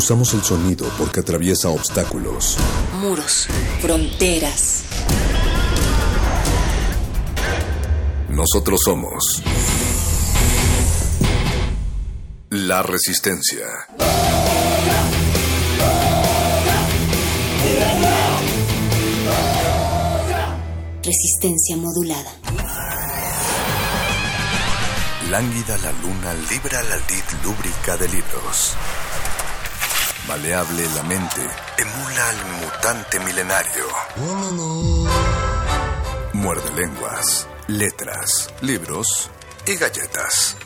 Usamos el sonido porque atraviesa obstáculos. Muros. Fronteras. Nosotros somos la resistencia. Resistencia modulada. Lánguida la luna libra la lid lúbrica de libros. Maleable la mente emula al mutante milenario. Muerde lenguas, letras, libros y galletas.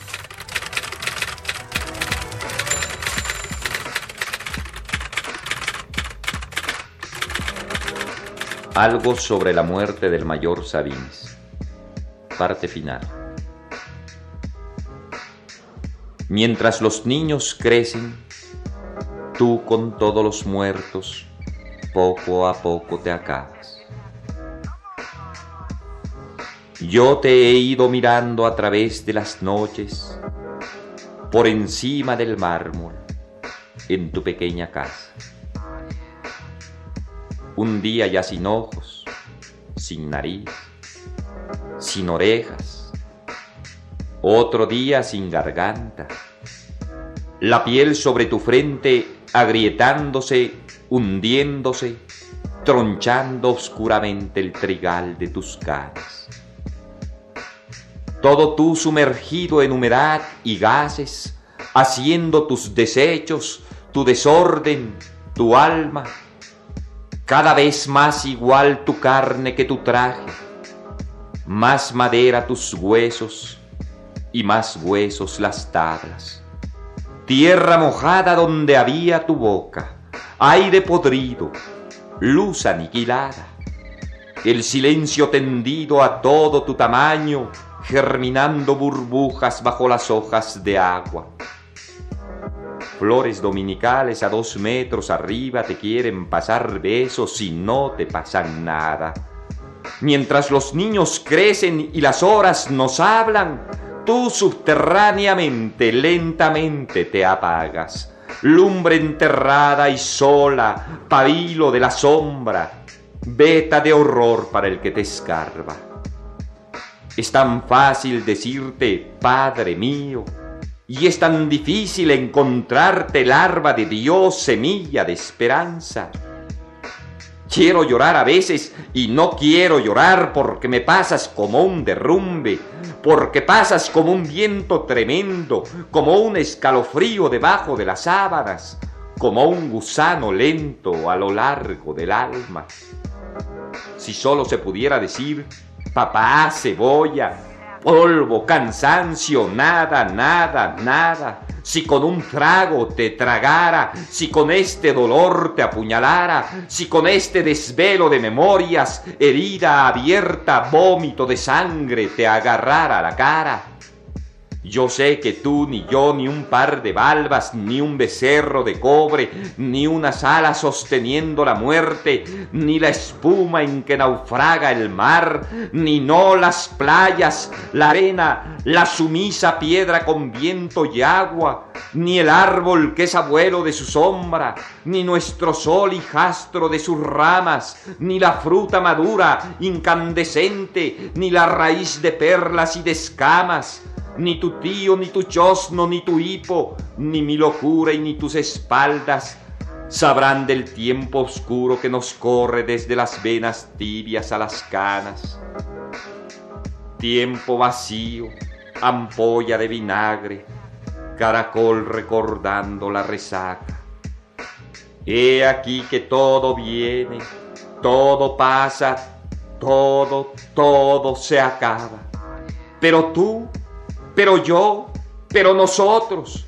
Algo sobre la muerte del mayor Sabines. Parte final. Mientras los niños crecen, tú con todos los muertos, poco a poco te acabas. Yo te he ido mirando a través de las noches, por encima del mármol, en tu pequeña casa. Un día ya sin ojos, sin nariz, sin orejas. Otro día sin garganta. La piel sobre tu frente agrietándose, hundiéndose, tronchando oscuramente el trigal de tus caras. Todo tú sumergido en humedad y gases, haciendo tus desechos, tu desorden, tu alma, cada vez más igual tu carne que tu traje, más madera tus huesos y más huesos las tablas. Tierra mojada donde había tu boca, aire podrido, luz aniquilada, el silencio tendido a todo tu tamaño, germinando burbujas bajo las hojas de agua. Flores dominicales a dos metros arriba te quieren pasar besos y no te pasan nada. Mientras los niños crecen y las horas nos hablan, tú subterráneamente, lentamente te apagas. Lumbre enterrada y sola, pabilo de la sombra, veta de horror para el que te escarba. Es tan fácil decirte, Padre mío, y es tan difícil encontrarte larva de Dios, semilla de esperanza. Quiero llorar a veces y no quiero llorar porque me pasas como un derrumbe, porque pasas como un viento tremendo, como un escalofrío debajo de las sábanas, como un gusano lento a lo largo del alma. Si solo se pudiera decir, papá, cebolla, polvo, cansancio, nada, nada, nada. Si con un trago te tragara, si con este dolor te apuñalara, si con este desvelo de memorias, herida abierta, vómito de sangre te agarrara la cara. Yo sé que tú, ni yo, ni un par de balbas, ni un becerro de cobre, ni unas alas sosteniendo la muerte, ni la espuma en que naufraga el mar, ni no las playas, la arena, la sumisa piedra con viento y agua, ni el árbol que es abuelo de su sombra, ni nuestro sol hijastro de sus ramas, ni la fruta madura, incandescente, ni la raíz de perlas y de escamas, ni tu tío, ni tu chosno, ni tu hipo, ni mi locura y ni tus espaldas sabrán del tiempo oscuro que nos corre desde las venas tibias a las canas. Tiempo vacío, ampolla de vinagre, caracol recordando la resaca. He aquí que todo viene, todo pasa, todo, todo se acaba. Pero tú, pero yo, pero nosotros,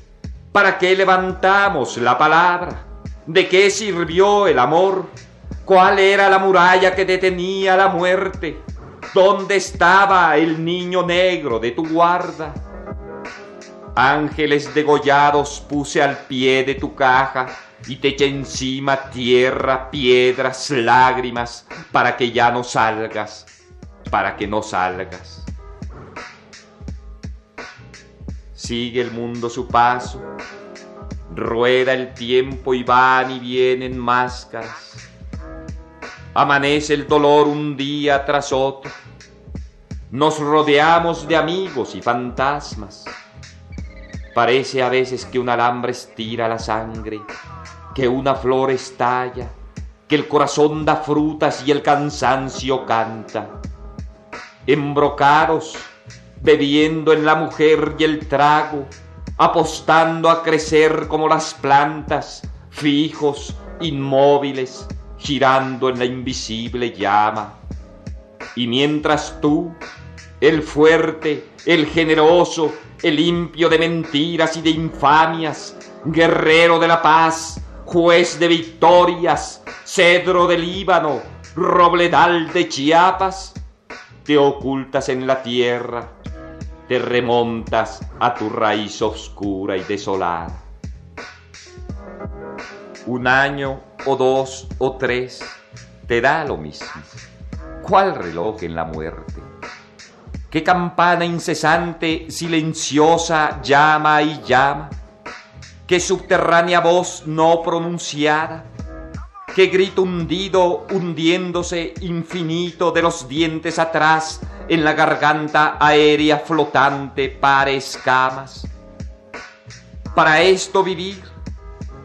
¿para qué levantamos la palabra? ¿De qué sirvió el amor? ¿Cuál era la muralla que detenía la muerte? ¿Dónde estaba el niño negro de tu guarda? Ángeles degollados puse al pie de tu caja y te eché encima tierra, piedras, lágrimas, para que ya no salgas, para que no salgas. Sigue el mundo su paso, rueda el tiempo y van y vienen máscaras. Amanece el dolor un día tras otro. Nos rodeamos de amigos y fantasmas. Parece a veces que un alambre estira la sangre, que una flor estalla, que el corazón da frutas y el cansancio canta. Embrocados, bebiendo en la mujer y el trago, apostando a crecer como las plantas, fijos, inmóviles, girando en la invisible llama. Y mientras tú, el fuerte, el generoso, el limpio de mentiras y de infamias, guerrero de la paz, juez de victorias, cedro del Líbano, robledal de Chiapas, te ocultas en la tierra, te remontas a tu raíz oscura y desolada. Un año o dos o tres te da lo mismo. ¿Cuál reloj en la muerte? ¿Qué campana incesante, silenciosa, llama y llama? ¿Qué subterránea voz no pronunciada? ¿Qué grito hundido, hundiéndose infinito de los dientes atrás en la garganta aérea flotante para escamas? Para esto vivir,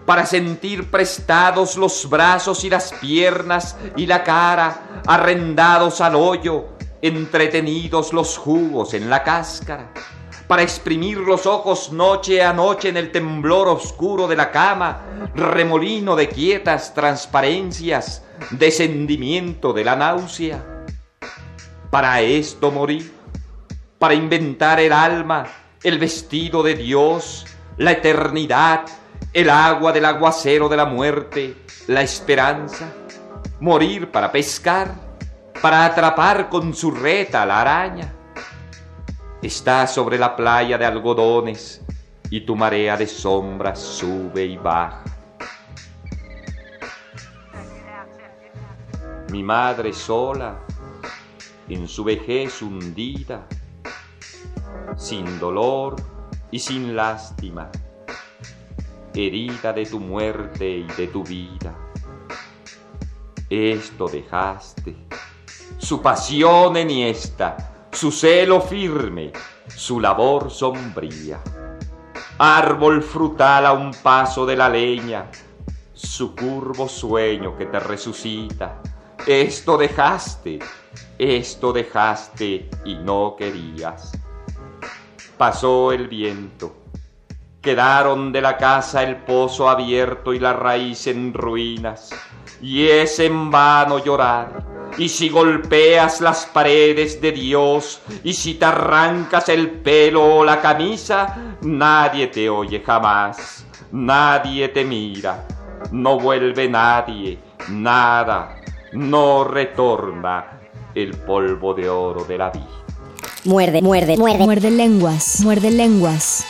para sentir prestados los brazos y las piernas y la cara, arrendados al hoyo, entretenidos los jugos en la cáscara, para exprimir los ojos noche a noche en el temblor oscuro de la cama, remolino de quietas transparencias, descendimiento de la náusea. Para esto morir, para inventar el alma, el vestido de Dios, la eternidad, el agua del aguacero de la muerte, la esperanza, morir para pescar, para atrapar con su reta la araña. Está sobre la playa de algodones y tu marea de sombras sube y baja. Mi madre sola, en su vejez hundida, sin dolor y sin lástima, herida de tu muerte y de tu vida. Esto dejaste su pasión enhiesta, su celo firme, su labor sombría. Árbol frutal a un paso de la leña, su curvo sueño que te resucita. Esto dejaste, esto dejaste y no querías. Pasó el viento, quedaron de la casa el pozo abierto y la raíz en ruinas, y es en vano llorar. Y si golpeas las paredes de Dios, y si te arrancas el pelo o la camisa, nadie te oye jamás, nadie te mira, no vuelve nadie, nada, no retorna el polvo de oro de la vida. Muerde, muerde, muerde. Muerde lenguas, muerde lenguas.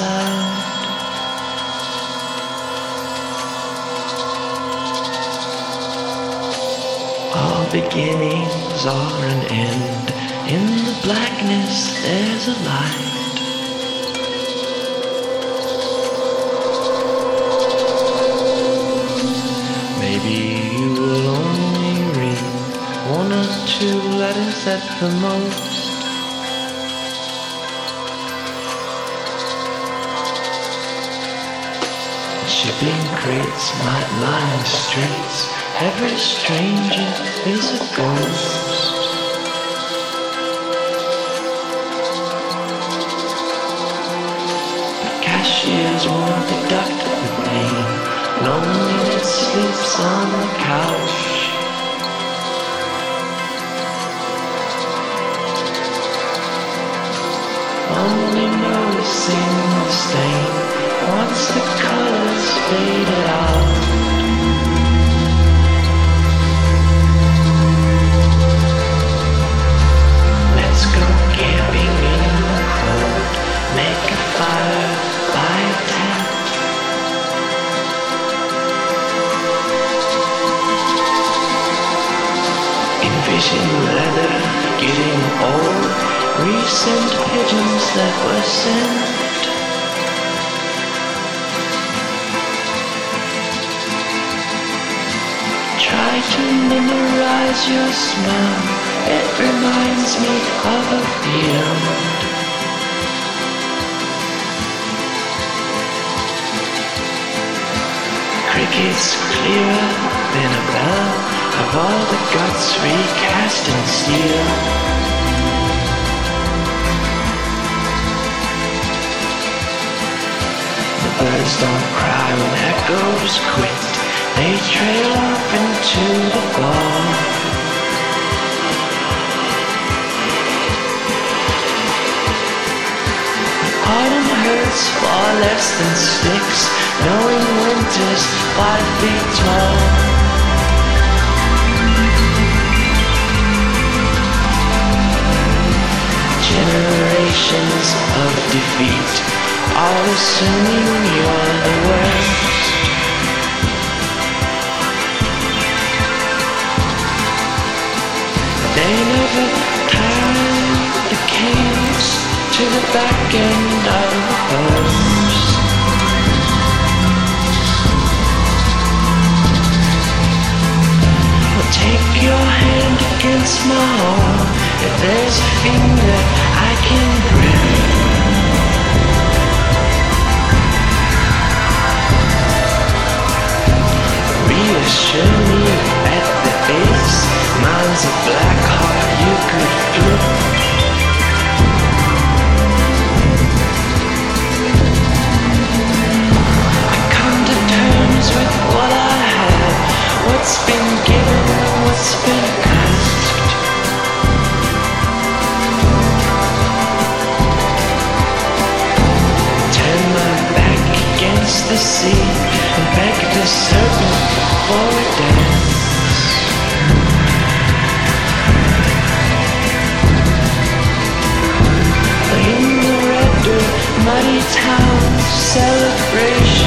Side. All beginnings are an end. In the blackness, there's a light. Maybe you will only ring one or two letters at the most. Might line the streets. Every stranger is a ghost. But cashiers won't deduct the pain. Loneliness sleeps on the couch. Only noticing the stain once the colors Recent pigeons that were sent. Memorize your smell. It reminds me of a field. Crickets clearer than a bell of all the guts recast in steel. The birds don't cry when echoes quit. They trail off into the fall. Autumn hurts far less than sticks, knowing winter's five feet tall. Generations of defeat, all assuming you're the worst. They never tied the cage to the back end of the horse. Well, take your hand against my arm. If there's a finger I can grab. Reassure me at the base. Mine's a black heart you could flip. I come to terms with what I have. What's been given, what's been asked. Turn my back against the sea and beg the serpent for a dance. vibration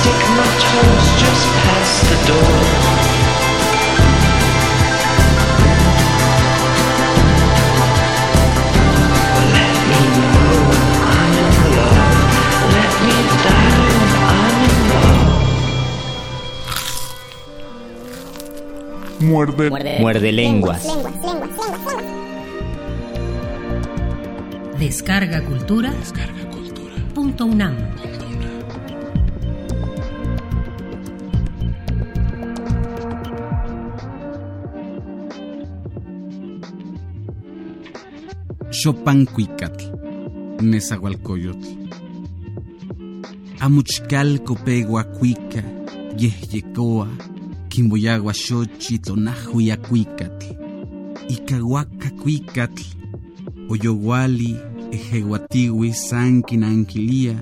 stick my toes just past the door. Let me know when I'm in love. Let me die when I'm in love. Muerde. Muerde lenguas. Descarga Cultura. Punto UNAM. Chopancuicatl. Nezahualcoyotl. Amuchcalco pegua cuica, yehyecoa, quimboyagua xochitl onahui acuicatl, icahuaca cuicatl, oyoguali, ejeguatiwi sanquin anquilia,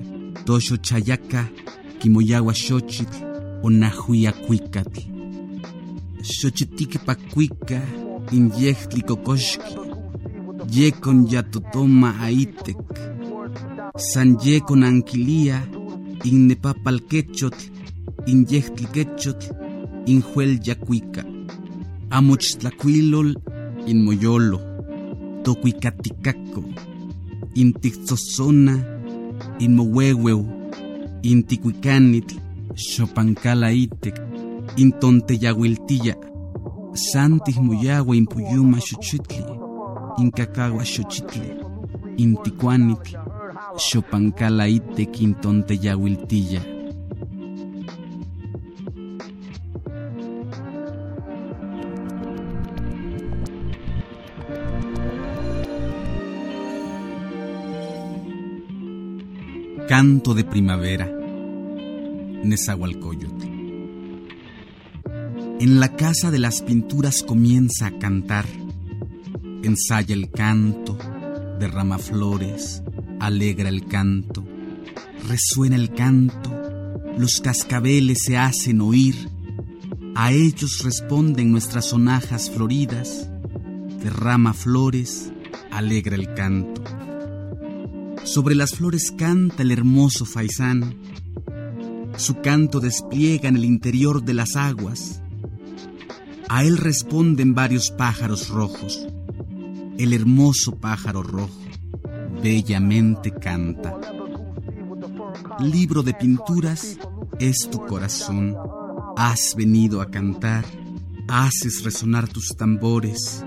tosho chayaca, quimoyagua xochitl, onahui acuicatl. Xochitique pacuica, inyehtli cocoxqui, yecon yatotoma aitek, san yecon anquilia, innepapalquechotl, inyehtliquechotl, injuel yacuica, amochtlacuilol, inmoyolo, tocuicaticaco, intixosona, inmohuehueu, inticuicanitl, xopancalaitek, intonteyahuiltilla, santis moyagua impuyuma xochitli, incacagua xochitli, inticuanitl, xopancalaitek intonteyahuiltilla. Canto de primavera, Nezahualcóyotl. En la casa de las pinturas comienza a cantar, ensaya el canto, derrama flores, alegra el canto, resuena el canto, los cascabeles se hacen oír, a ellos responden nuestras sonajas floridas, derrama flores, alegra el canto. Sobre las flores canta el hermoso faisán, su canto despliega en el interior de las aguas, a él responden varios pájaros rojos, el hermoso pájaro rojo bellamente canta. Libro de pinturas es tu corazón. Has venido a cantar, haces resonar tus tambores.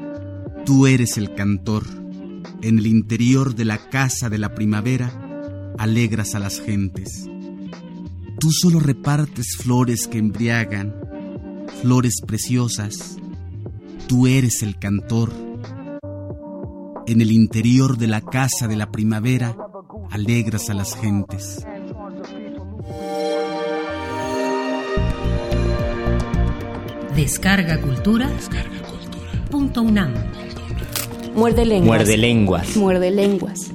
Tú eres el cantor. En el interior de la casa de la primavera, alegras a las gentes. Tú solo repartes flores que embriagan, flores preciosas. Tú eres el cantor en el interior de la casa de la primavera, alegras a las gentes. Descarga Cultura. Punto UNAM. Muerde lenguas. Muerde lenguas. Muerde lenguas.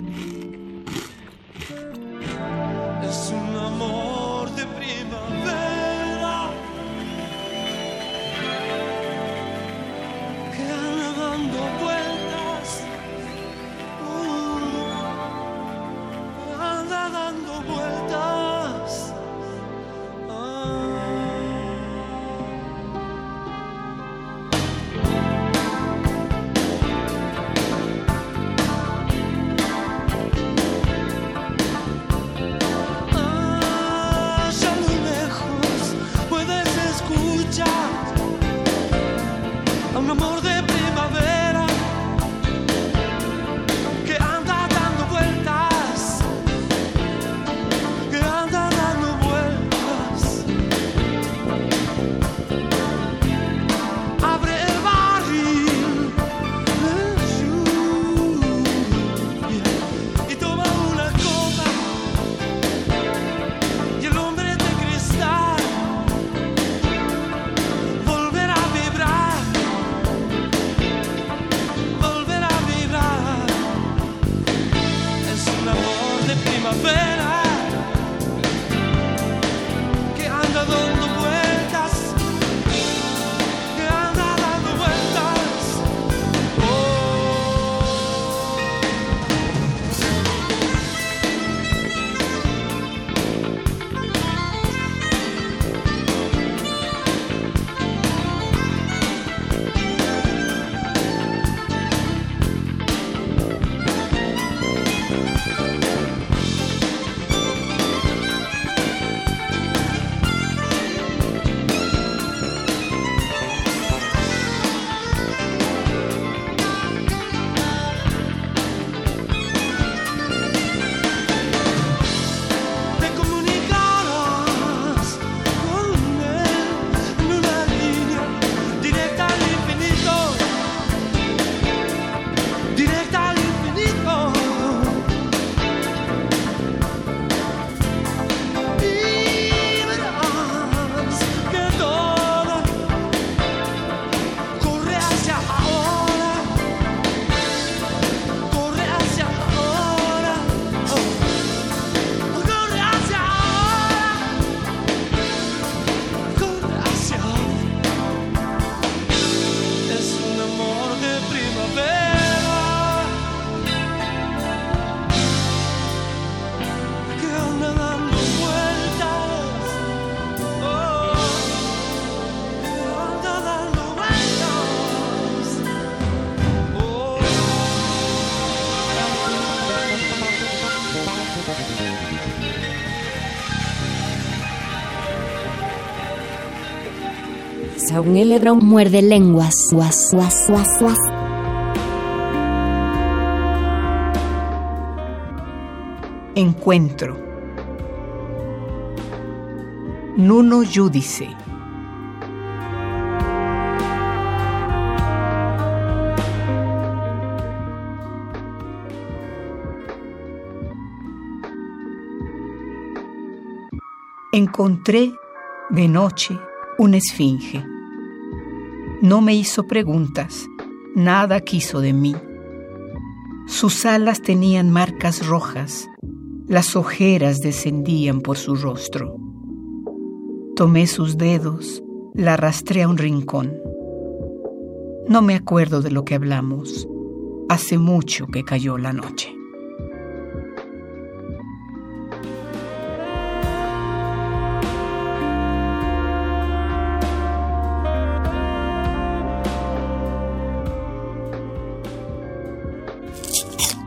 Sauneledron Muerde lenguas. Guas, guas, guas, guas. Encuentro. Nuno Judice. Encontré de noche una esfinge. No me hizo preguntas, nada quiso de mí. Sus alas tenían marcas rojas, las ojeras descendían por su rostro. Tomé sus dedos, la arrastré a un rincón. No me acuerdo de lo que hablamos. Hace mucho que cayó la noche.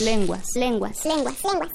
Lenguas. Lenguas, lenguas, lenguas.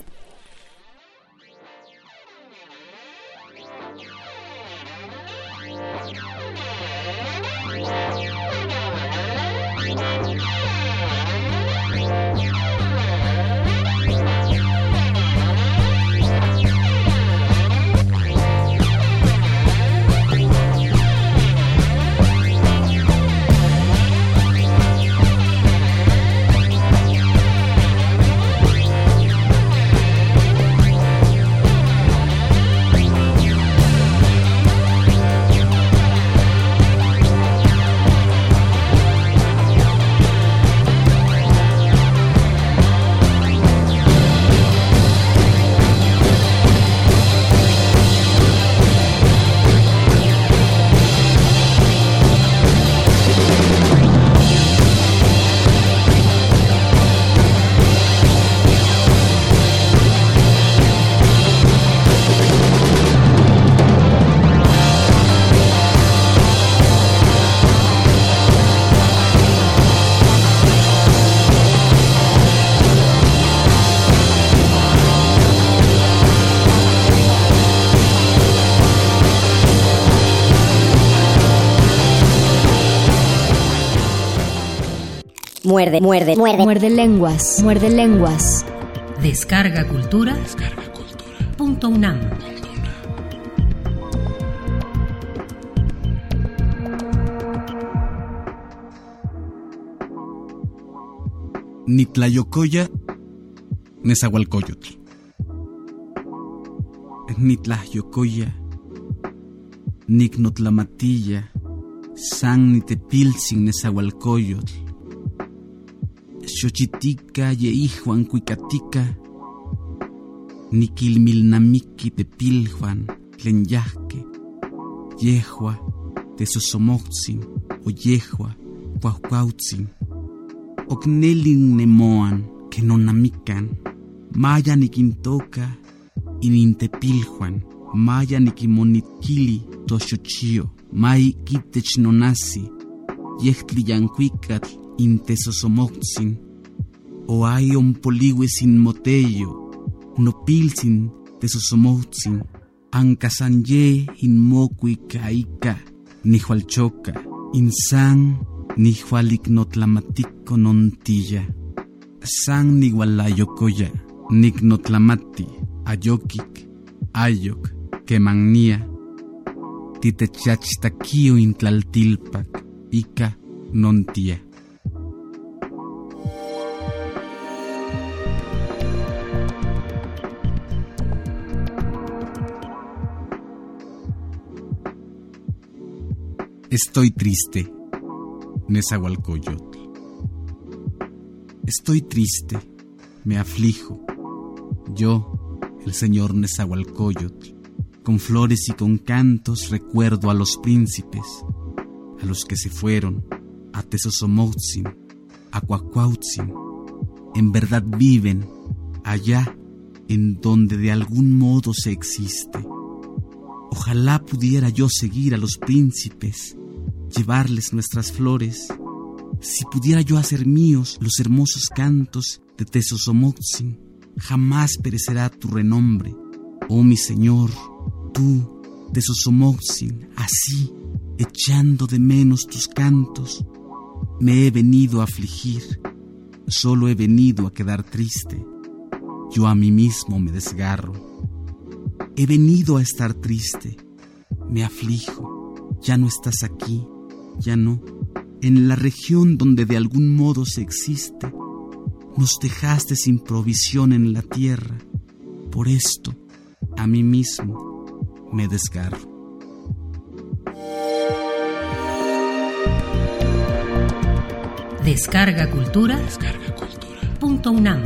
Muerde, muerde, muerde. Muerde lenguas. Muerde lenguas. Descarga cultura. Descarga cultura. Punto UNAM. Nitlayocoya, Nezahualcoyotl. Nitlayocoya, Nicnotlamatilla, San Nitepilzin Nezahualcoyotl. Xochitica Yeijuan Cuicatica, Niquilmilnamiqui Tepiljuan, Tlenyahque, Yehua, Tesosomoxin, o Yehua, Cuaucuautzin, Ocnelin Nemoan, que nonamican, Maya Niquintoca, Inintepiljuan, Maya Niquimonitquili, Toxochio, Mai Kitech Nonasi, Yehtli Yancuicatl, intesosomoxin, o hay un poligue sin motello, no pilsin tesosomoxin, ancasanye in mocui caica, ni hualchoca, insan ni hualicnotlamatico nontilla, san ni gualayocoya, nicnotlamati, ayokik, ayok, quemania, titechachtaquio intlaltilpac, ica nontia. Estoy triste, Nezahualcoyotl. Estoy triste, me aflijo. Yo, el señor Nezahualcoyotl, con flores y con cantos recuerdo a los príncipes, a los que se fueron, a Tesosomotzin, a Cuacuautzin. En verdad viven allá en donde de algún modo se existe. Ojalá pudiera yo seguir a los príncipes llevarles nuestras flores. Si pudiera yo hacer míos los hermosos cantos de Tesosomoxin, jamás perecerá tu renombre. Oh mi Señor, tú, Tesosomoxin, así, echando de menos tus cantos, me he venido a afligir, solo he venido a quedar triste. Yo a mí mismo me desgarro. He venido a estar triste, me aflijo, ya no estás aquí, ya no, en la región donde de algún modo se existe, nos dejaste sin provisión en la tierra. Por esto, a mí mismo me desgarro. Descarga Cultura. Descarga Cultura. Punto UNAM.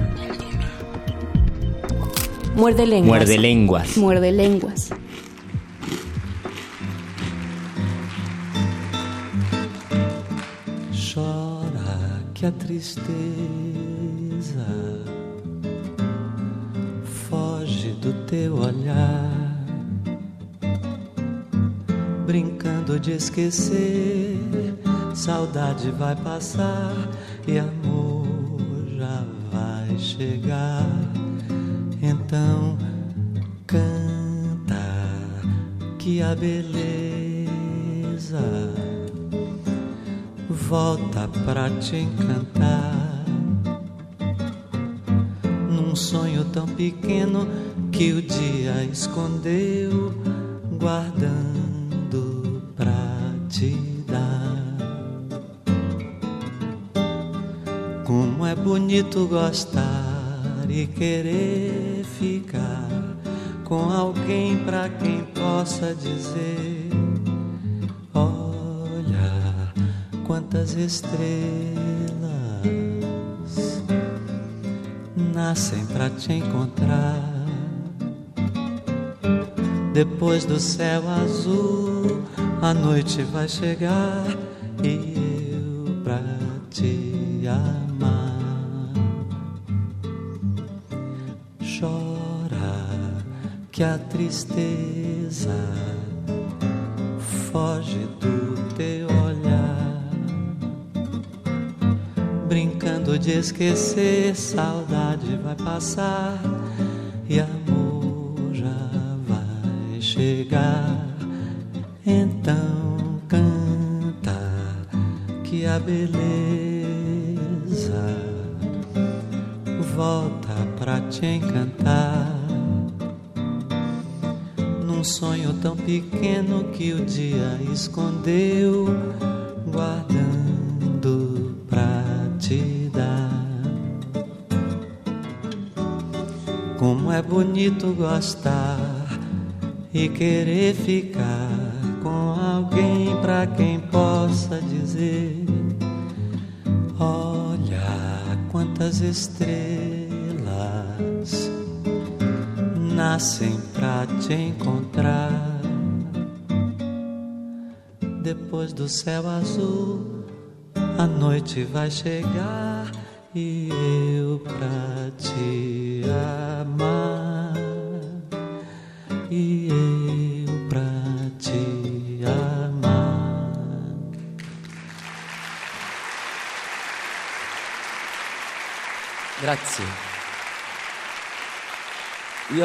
Muerde lenguas. Muerde lenguas. Muerde lenguas. Esquecer saudade vai passar e amor já vai chegar. Então canta que a beleza volta pra te encantar. Num sonho tão pequeno que o dia escondeu, bonito gostar e querer ficar com alguém pra quem possa dizer: Olha quantas estrelas nascem pra te encontrar. Depois do céu azul, a noite vai chegar side e querer ficar com alguém pra quem possa dizer: Olha quantas estrelas nascem pra te encontrar. Depois do céu azul, a noite vai chegar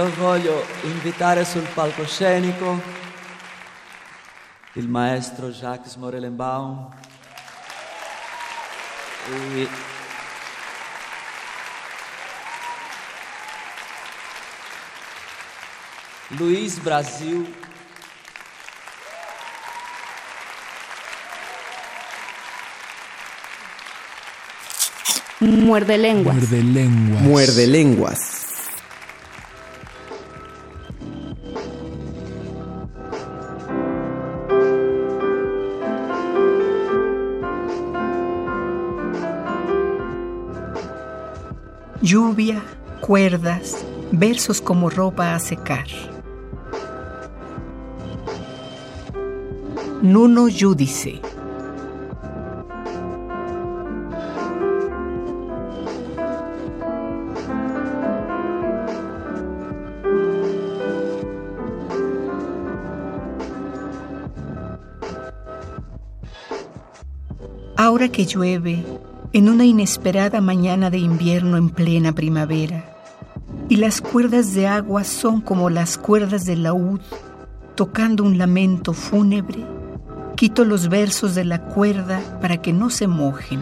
Io voglio invitare sul palcoscenico il maestro Jacques Morelenbaum e Luiz Brasil Muerde lenguas. Muerde lenguas. Muerde lenguas. Lluvia, cuerdas, versos como ropa a secar. Nuno Judice. Ahora que llueve, en una inesperada mañana de invierno en plena primavera, y las cuerdas de agua son como las cuerdas del laúd tocando un lamento fúnebre, quito los versos de la cuerda para que no se mojen.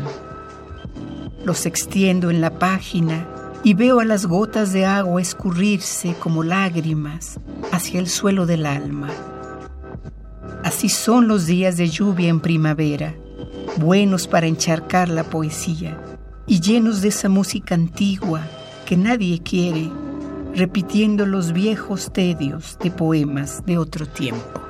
Los extiendo en la página y veo a las gotas de agua escurrirse como lágrimas hacia el suelo del alma. Así son los días de lluvia en primavera, buenos para encharcar la poesía y llenos de esa música antigua que nadie quiere, repitiendo los viejos tedios de poemas de otro tiempo.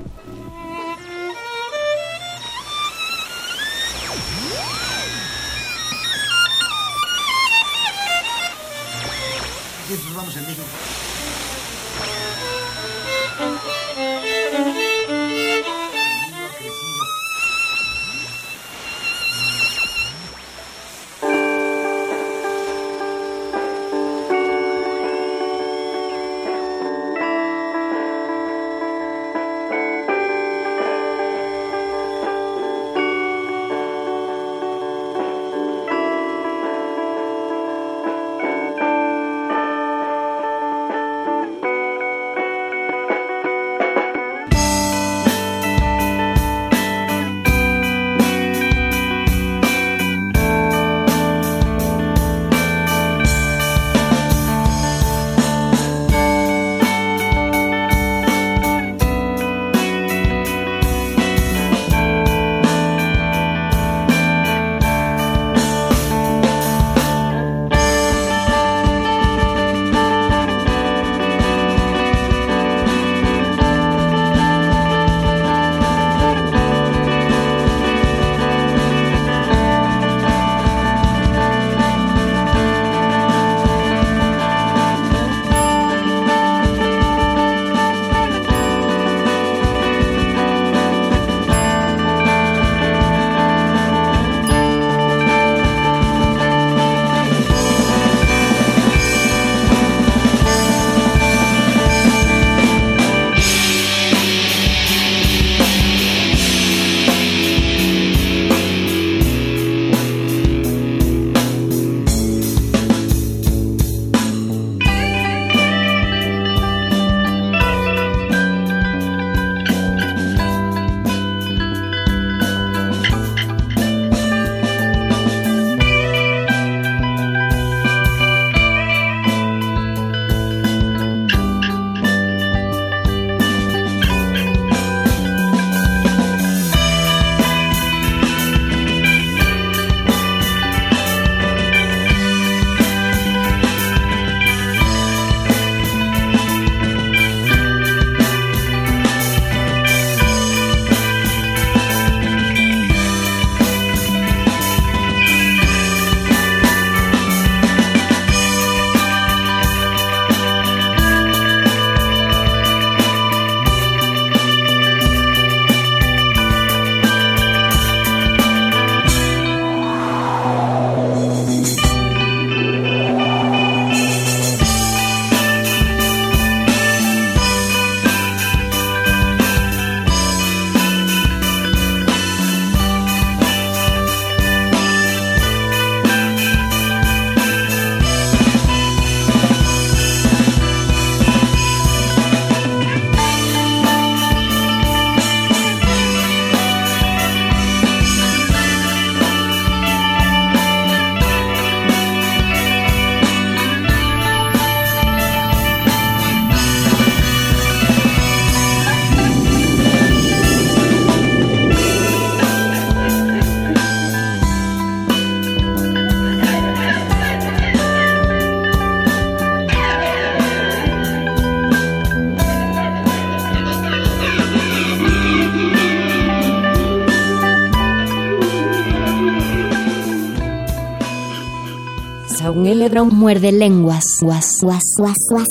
Un heledrón muerde lenguas. Guas, guas, guas, guas.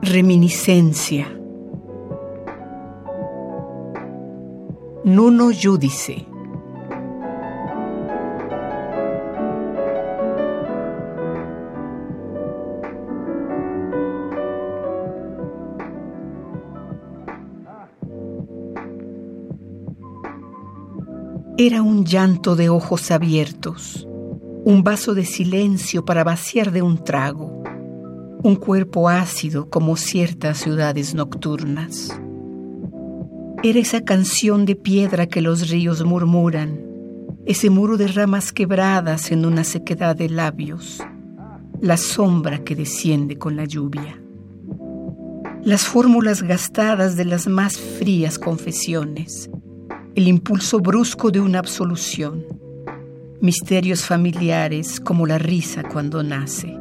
Reminiscencia. Nuno Judice. Era un llanto de ojos abiertos, un vaso de silencio para vaciar de un trago, un cuerpo ácido como ciertas ciudades nocturnas. Era esa canción de piedra que los ríos murmuran, ese muro de ramas quebradas en una sequedad de labios, la sombra que desciende con la lluvia. Las fórmulas gastadas de las más frías confesiones, el impulso brusco de una absolución, misterios familiares como la risa cuando nace.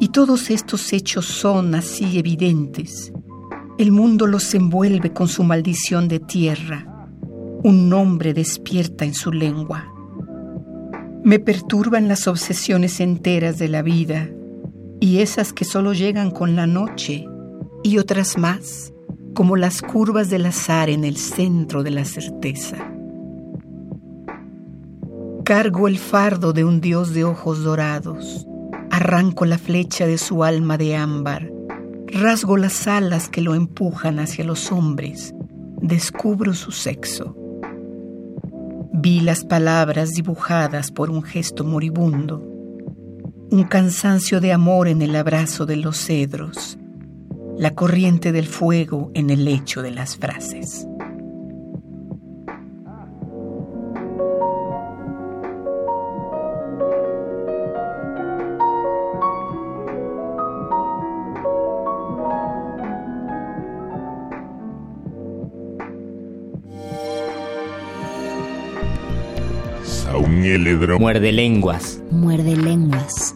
Y todos estos hechos son así evidentes, El mundo los envuelve con su maldición de tierra. Un nombre despierta en su lengua. Me perturban las obsesiones enteras de la vida y esas que solo llegan con la noche y otras más, como las curvas del azar en el centro de la certeza. Cargo el fardo de un dios de ojos dorados, arranco la flecha de su alma de ámbar, rasgo las alas que lo empujan hacia los hombres, descubro su sexo. Vi las palabras dibujadas por un gesto moribundo, un cansancio de amor en el abrazo de los cedros, la corriente del fuego en el lecho de las frases. Muerde lenguas. Muerde lenguas.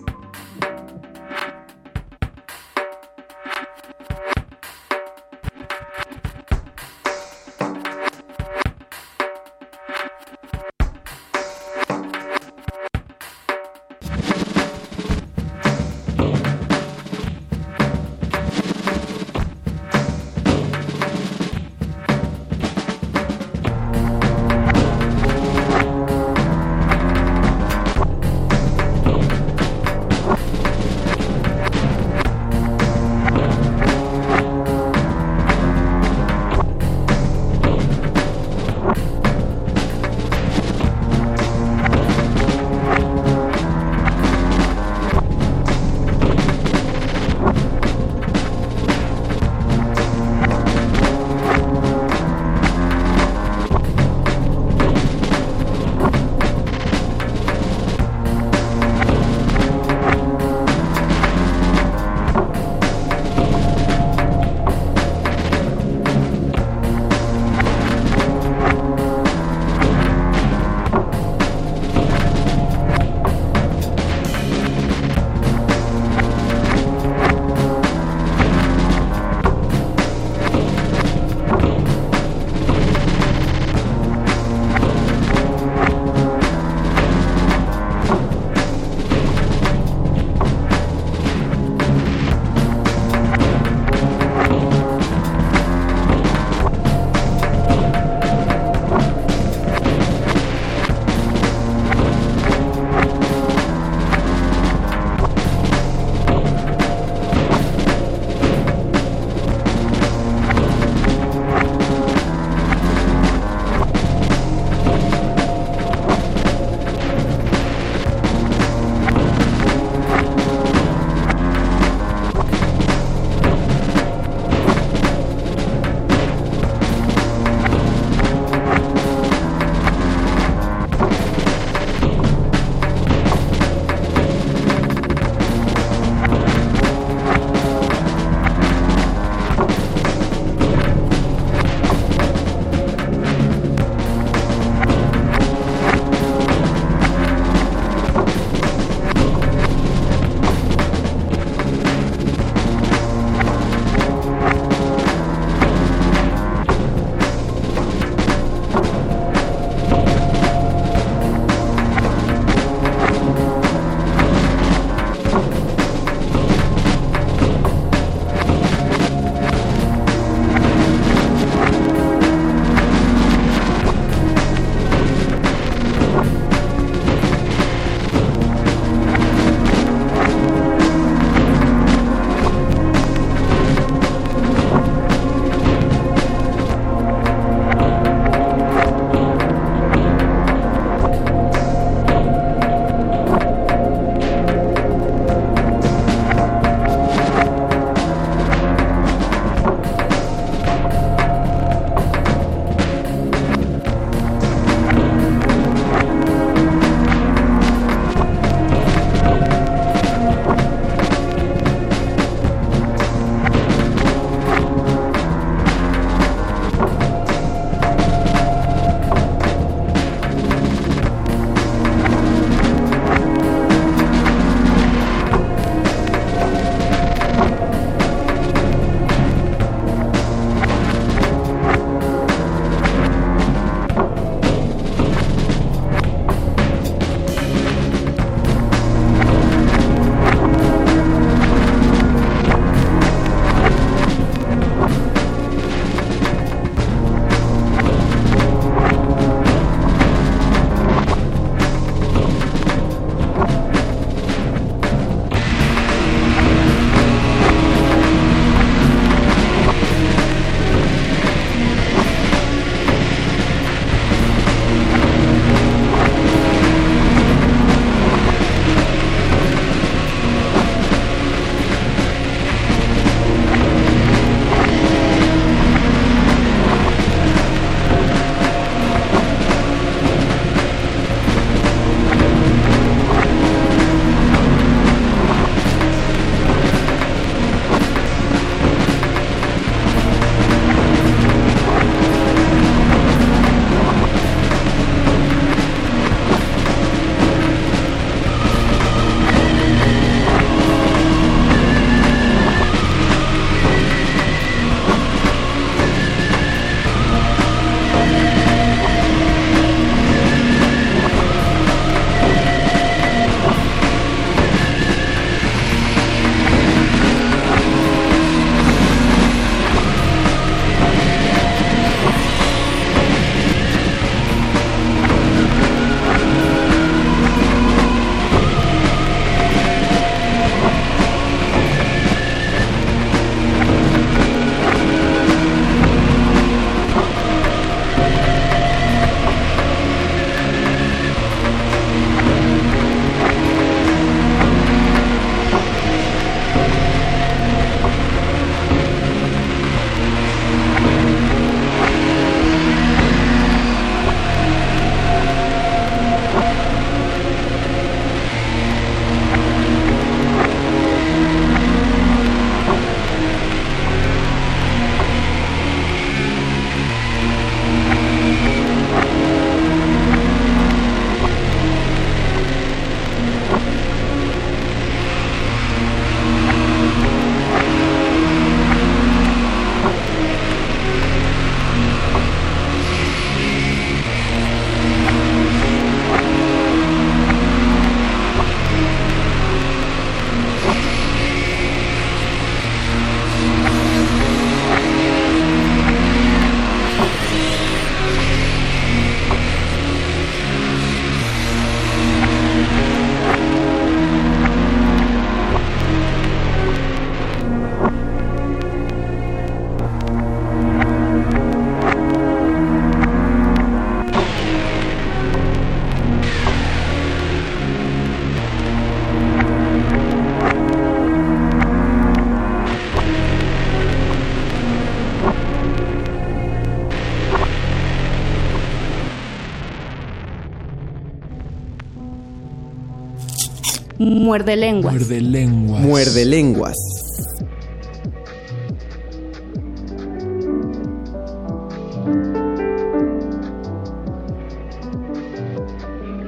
Muerde lenguas. Muerde lenguas. Muerde lenguas.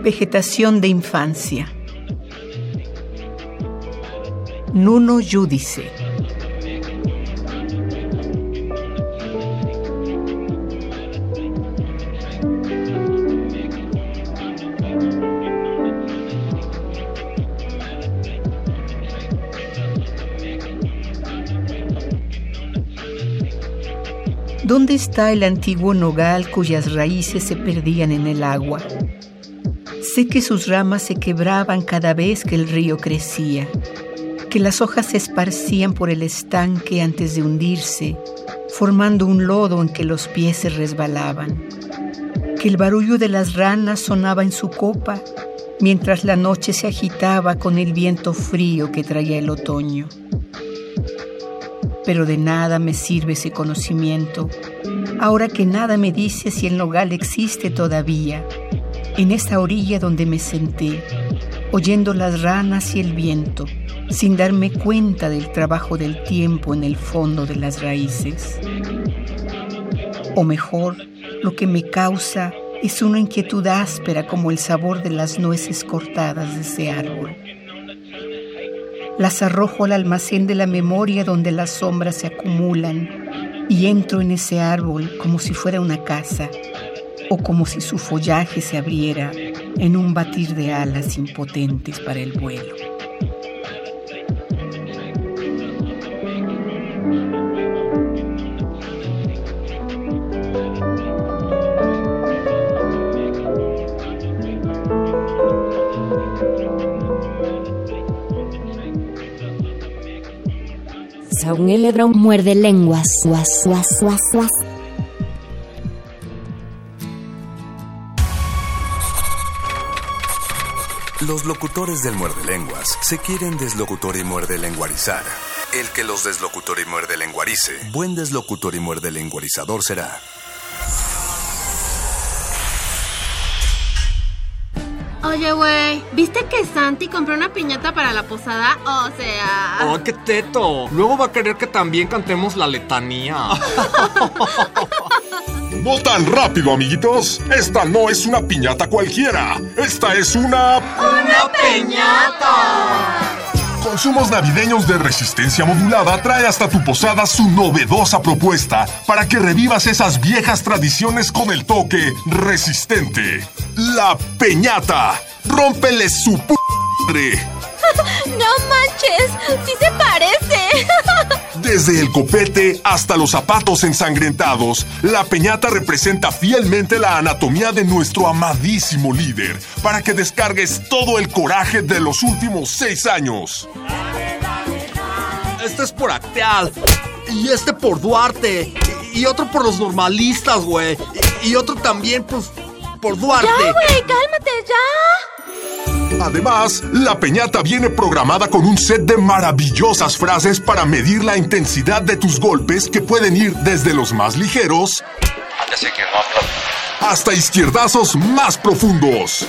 Vegetación de infancia. Nuno Judice. El antiguo nogal cuyas raíces se perdían en el agua? Sé que sus ramas se quebraban cada vez que el río crecía, que las hojas se esparcían por el estanque antes de hundirse, formando un lodo en que los pies se resbalaban, que el barullo de las ranas sonaba en su copa mientras la noche se agitaba con el viento frío que traía el otoño. Pero de nada me sirve ese conocimiento, ahora que nada me dice si el nogal existe todavía en esta orilla donde me senté, oyendo las ranas y el viento, sin darme cuenta del trabajo del tiempo en el fondo de las raíces. O mejor, lo que me causa es una inquietud áspera como el sabor de las nueces cortadas de ese árbol. Las arrojo al almacén de la memoria donde las sombras se acumulan y entro en ese árbol como si fuera una casa o como si su follaje se abriera en un batir de alas impotentes para el vuelo. Saúl Eledrón muerde lenguas. Guas, guas, guas, guas. Los locutores del muerde lenguas se quieren deslocutor y muerde lenguarizar. El que los deslocutor y muerde lenguarice, buen deslocutor y muerde lenguarizador será. Oye, güey, ¿viste que Santi compró una piñata para la posada? O sea... ¡Oh, qué teto! Luego va a querer que también cantemos la letanía. No tan rápido, amiguitos. Esta no es una piñata cualquiera. Esta es una... ¡Una piñata! Consumos Navideños de Resistencia Modulada trae hasta tu posada su novedosa propuesta para que revivas esas viejas tradiciones con el toque resistente. La Peñata. Rómpele su p. ¡No manches! ¡Sí se parece! Desde el copete hasta los zapatos ensangrentados, la peñata representa fielmente la anatomía de nuestro amadísimo líder, para que descargues todo el coraje de los últimos seis años. Este es por Acteal. Y este por Duarte. Y, otro por los normalistas, güey. Y, y otro también, pues, por Duarte. ¡Ya, güey! ¡Cálmate, ya! Además, la peñata viene programada con un set de maravillosas frases para medir la intensidad de tus golpes que pueden ir desde los más ligeros hasta izquierdazos más profundos.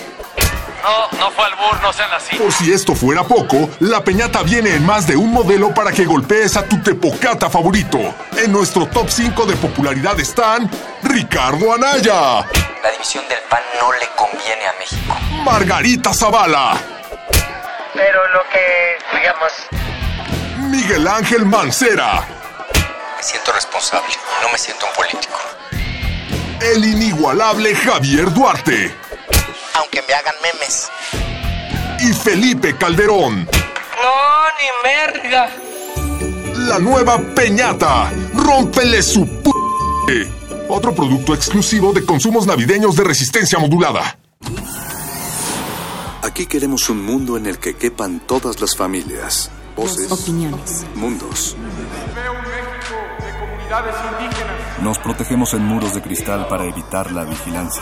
No, no fue albur, no sean así. Por si esto fuera poco, la peñata viene en más de un modelo para que golpees a tu tepocata favorito. En nuestro top 5 de popularidad están Ricardo Anaya, La división del PAN no le conviene a México. Margarita Zavala, Pero lo que, digamos, Miguel Ángel Mancera, Me siento responsable, no me siento un político. el inigualable Javier Duarte Aunque me hagan memes. y Felipe Calderón. no, ni merga. La nueva Peñata. Rómpele su p. Otro producto exclusivo de consumos navideños de resistencia modulada. Aquí queremos un mundo en el que quepan todas las familias, voces, Opiniones. mundos. Veo un México de comunidades indígenas. Nos protegemos en muros de cristal para evitar la vigilancia.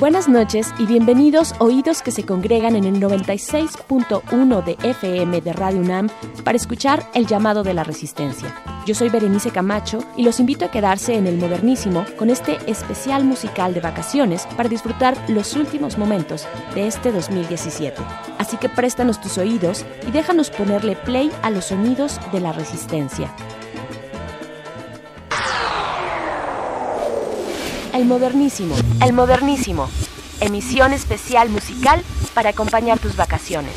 Buenas noches y bienvenidos oídos que se congregan en el 96.1 de FM de Radio UNAM para escuchar el llamado de la resistencia. Yo soy Berenice Camacho y los invito a quedarse en el modernísimo con este especial musical de vacaciones para disfrutar los últimos momentos de este 2017. Así que préstanos tus oídos y déjanos ponerle play a los sonidos de la resistencia. El modernísimo. El modernísimo. Emisión especial musical para acompañar tus vacaciones.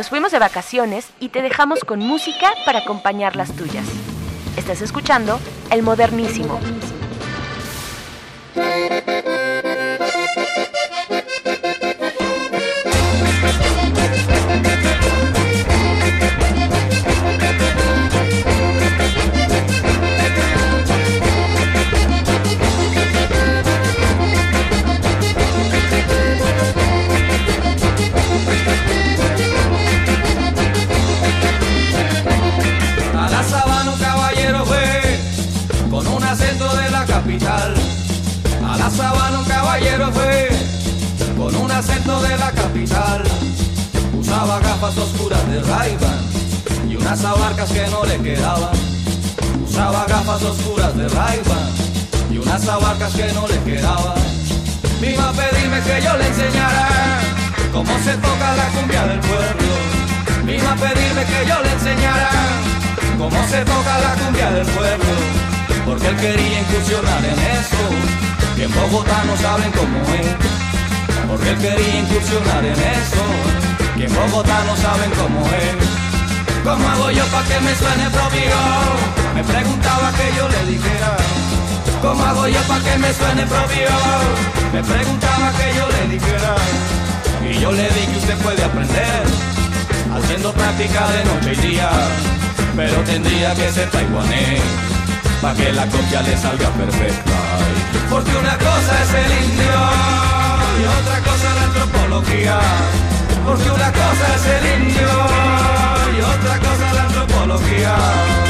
Nos fuimos de vacaciones y te dejamos con música para acompañar las tuyas. Estás escuchando El Modernísimo. A Gafas oscuras de ray y unas abarcas que no le quedaban. Vino a pedirme que yo le enseñara cómo se toca la cumbia del pueblo. Vino a pedirme que yo le enseñara cómo se toca la cumbia del pueblo, porque él quería incursionar en eso, que en Bogotá no saben cómo es, porque él quería incursionar en eso, que en Bogotá no saben cómo es. ¿Cómo hago yo para que me suene propio? Me preguntaba que yo le dijera. ¿Cómo hago yo para que me suene propio? Me preguntaba que yo le dijera. Y yo le dije usted puede aprender, haciendo práctica de noche y día pero tendría que ser taiwanés para que la copia le salga perfecta. Porque una cosa es el indio y otra cosa la antropología. Porque una cosa es el indio y otra cosa la antropología.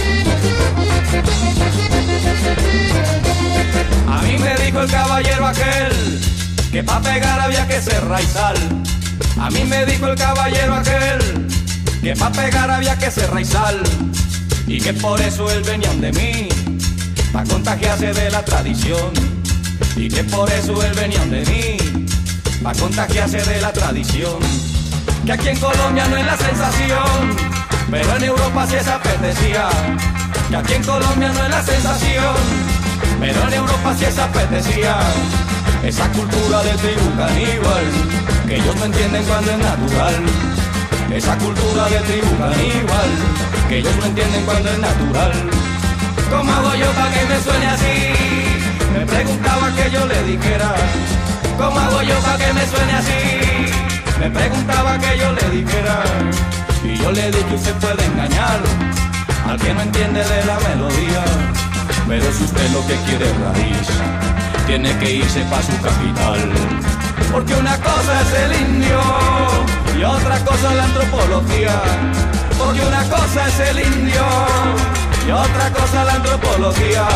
A mí me dijo el caballero aquel que pa' pegar había que ser raizal. A mí me dijo el caballero aquel que pa' pegar había que ser raizal. Y que por eso él venía de mí, pa' contagiarse de la tradición. Y que por eso él venía de mí, pa' contagiarse de la tradición. Que aquí en Colombia no es la sensación, pero en Europa sí es apetecía. Que aquí en Colombia no es la sensación, pero en Europa sí es apetecía. Esa cultura de tribu caníbal, que ellos no entienden cuando es natural. Esa cultura de tribu caníbal, que ellos no entienden cuando es natural. ¿Cómo hago yo para que me suene así? Me preguntaba que yo le dijera. ¿Cómo hago yo para que me suene así? Me preguntaba que yo le dijera. Y yo le dije usted puede engañar que no entiende de la melodía. Pero si usted lo que quiere es raíz, tiene que irse para su capital. Porque una cosa es el indio y otra cosa la antropología. Porque una cosa es el indio y otra cosa la antropología.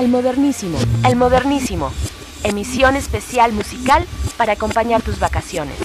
El Modernísimo. El Modernísimo. Emisión especial musical para acompañar tus vacaciones.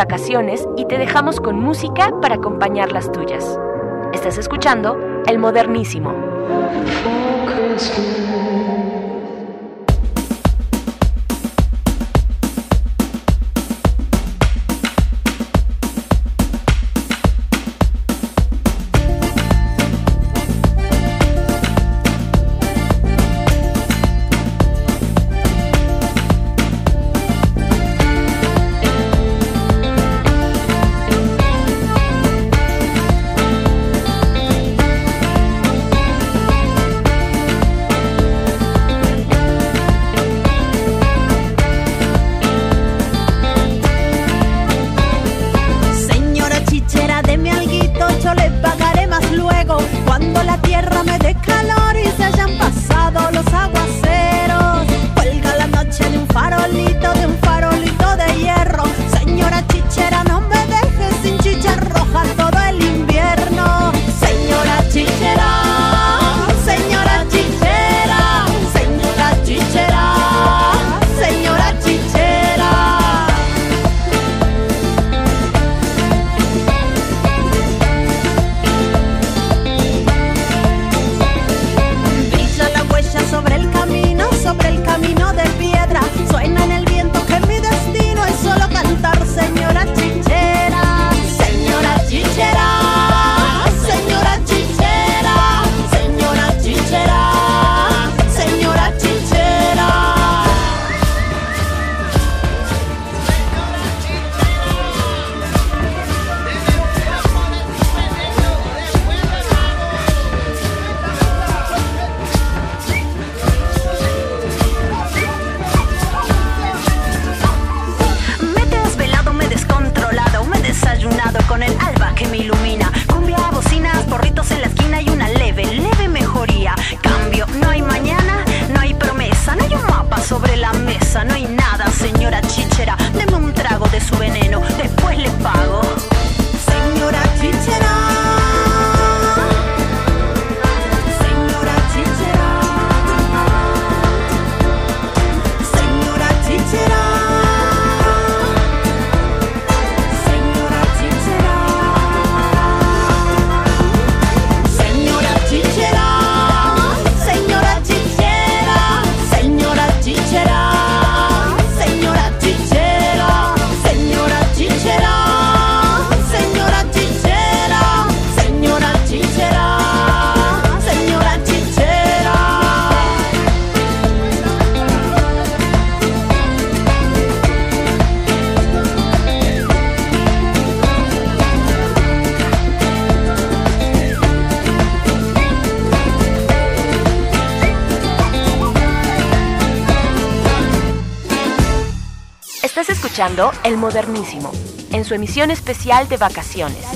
vacaciones y te dejamos con música para acompañar las tuyas. Estás escuchando El Modernísimo. El Modernísimo, en su emisión especial de vacaciones.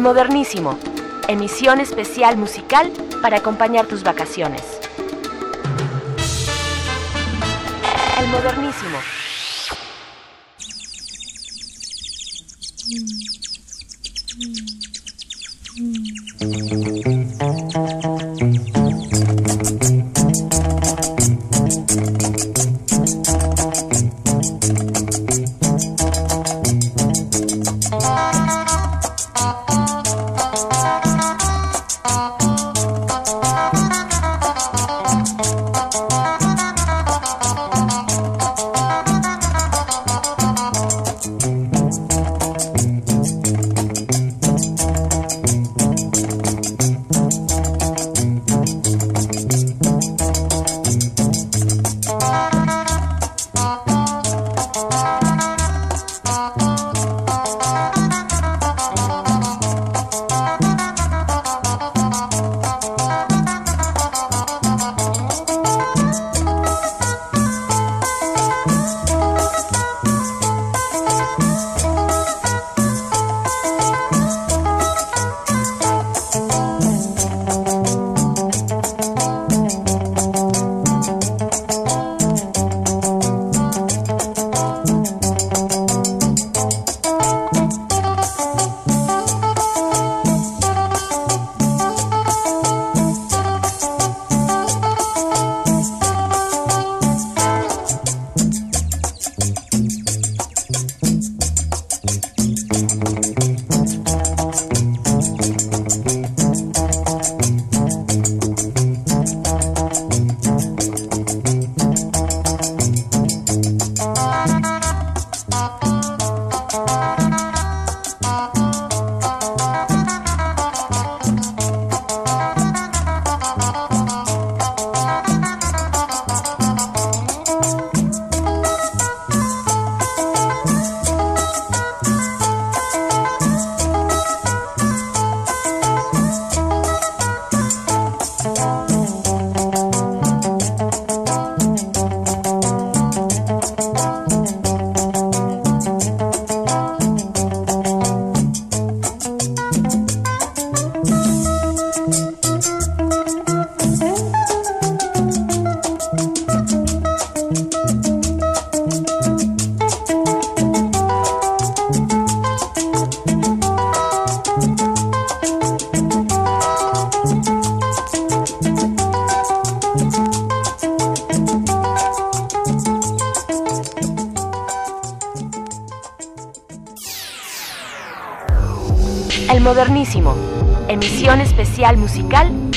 El Modernísimo, emisión especial musical para acompañar tus vacaciones. El Modernísimo.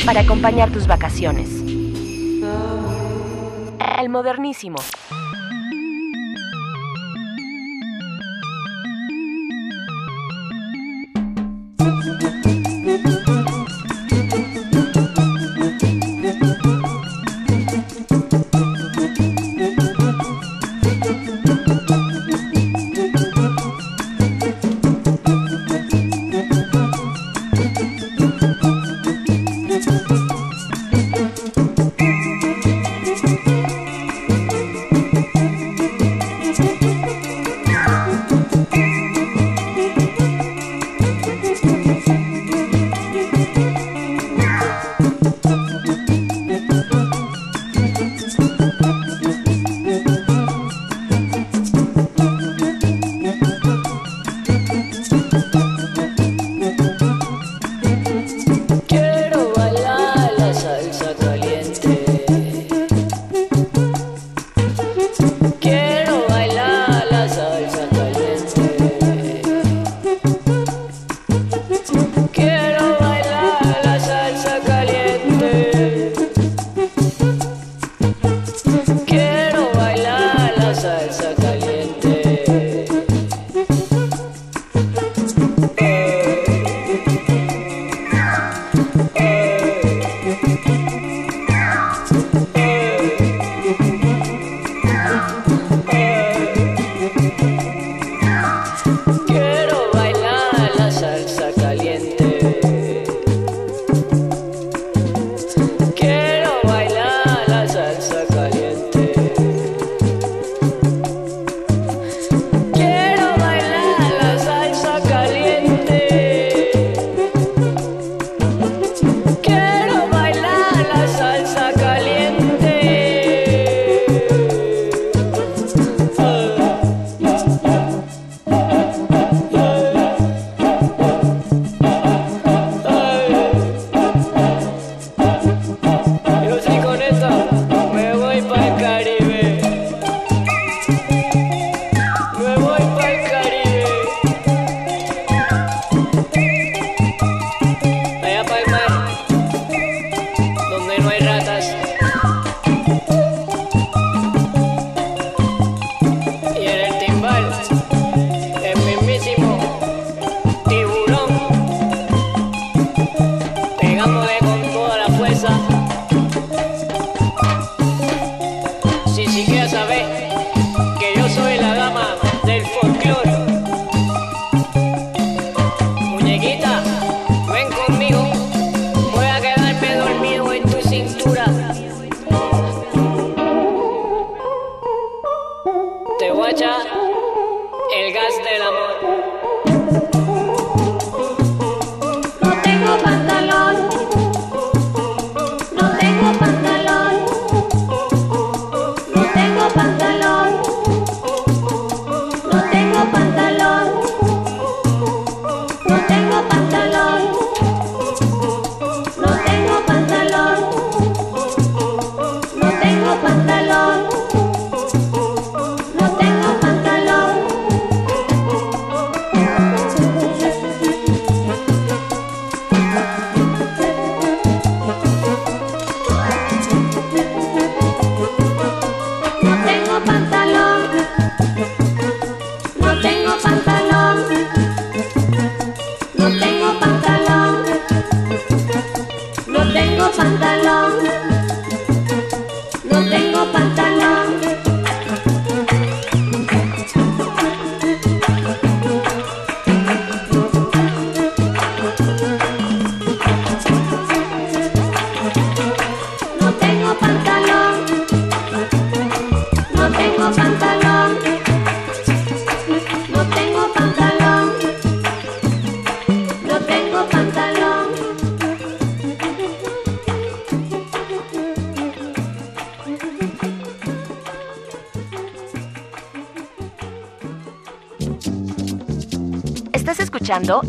Para acompañar tus vacaciones. El Modernísimo.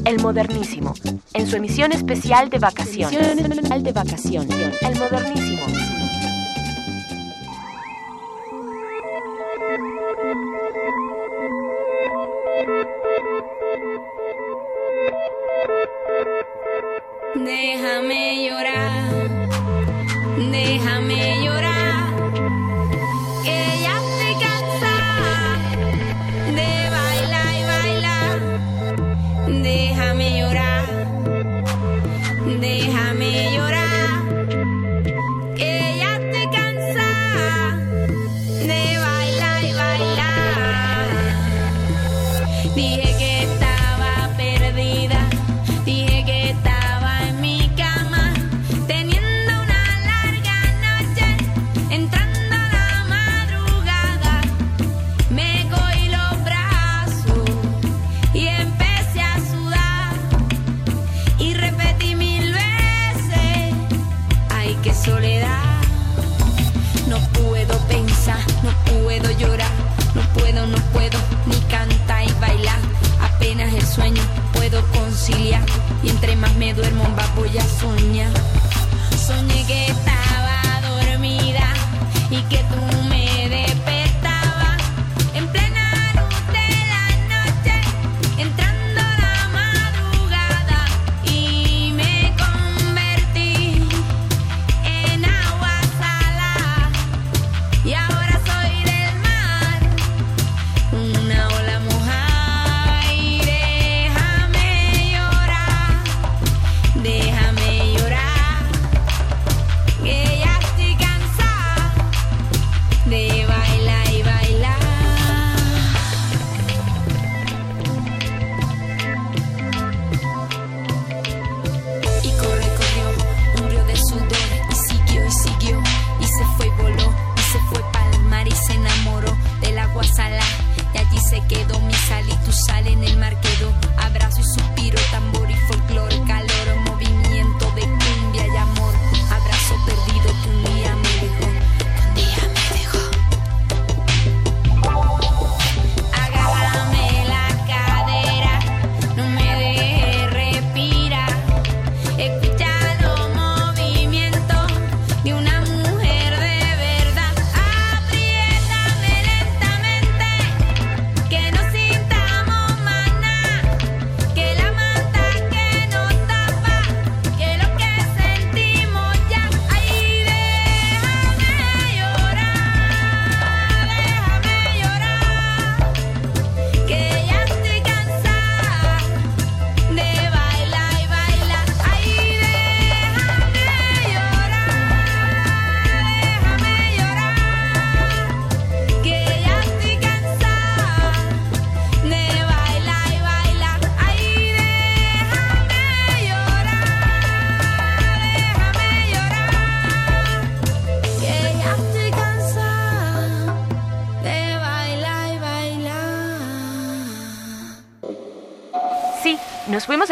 El Modernísimo, en su emisión especial de vacaciones. de vacaciones. El Modernísimo.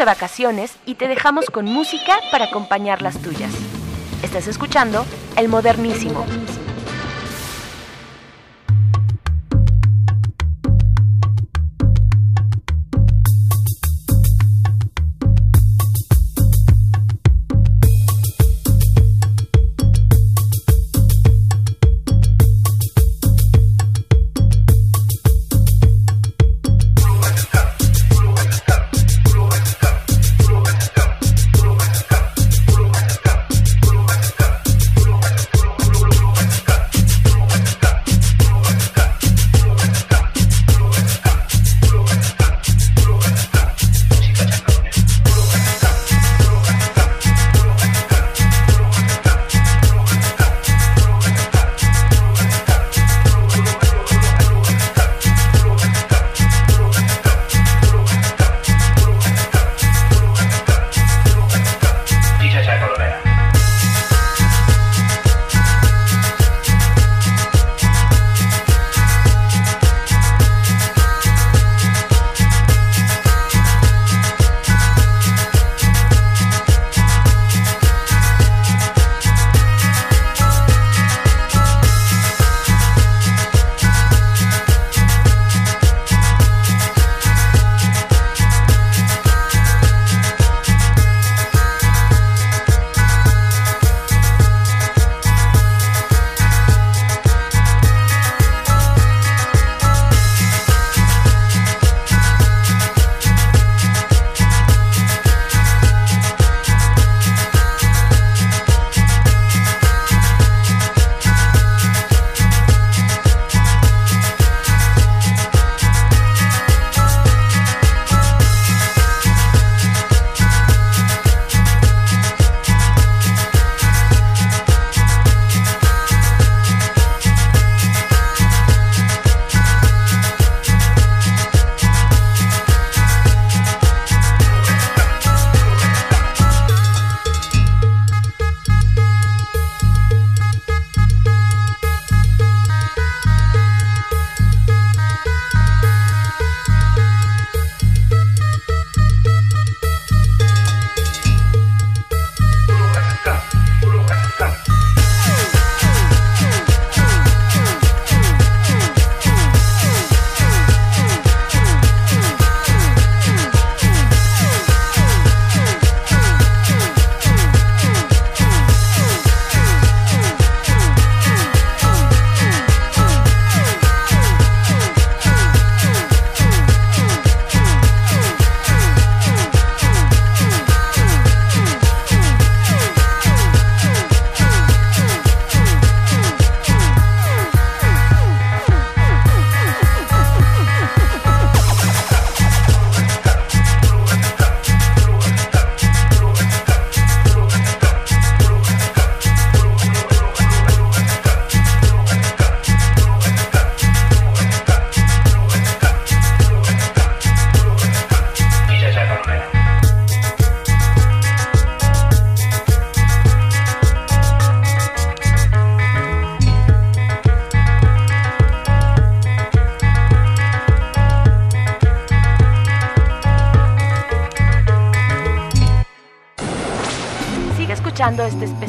vacaciones y te dejamos con música para acompañar las tuyas. Estás escuchando El Modernísimo.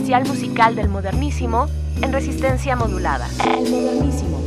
musical del modernísimo en resistencia modulada. El modernísimo.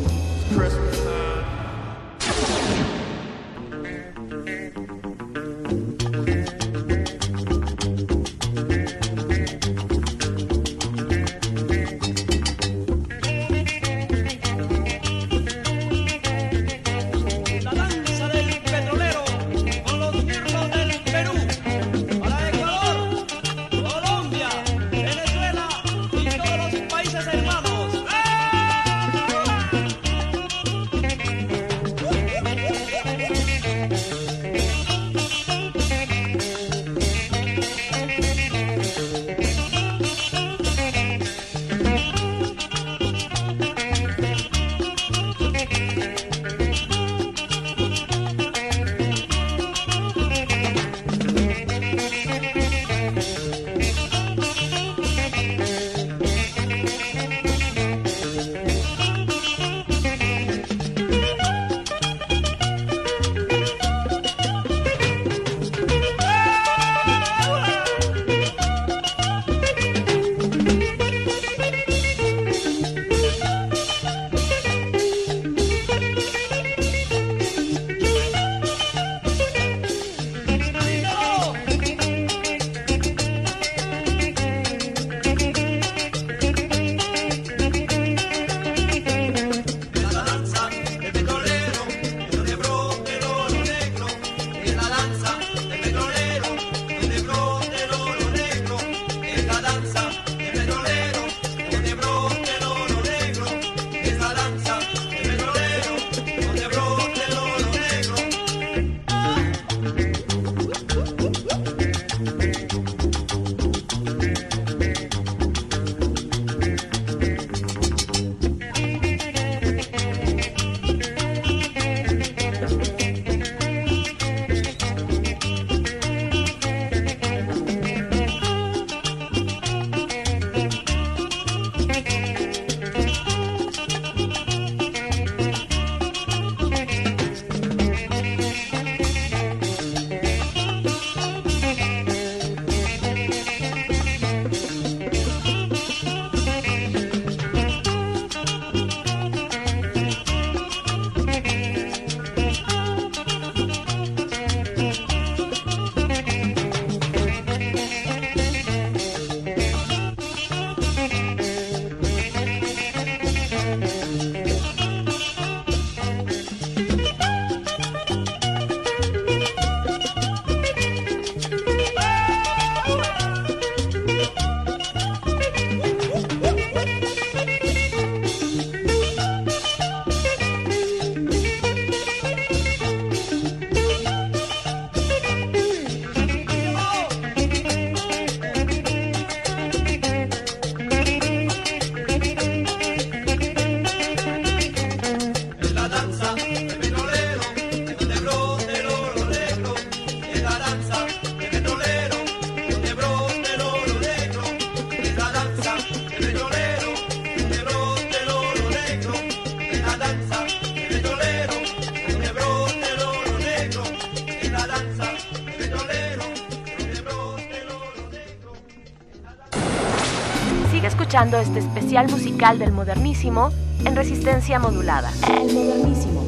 escuchando este especial musical del modernísimo en resistencia modulada. El modernísimo.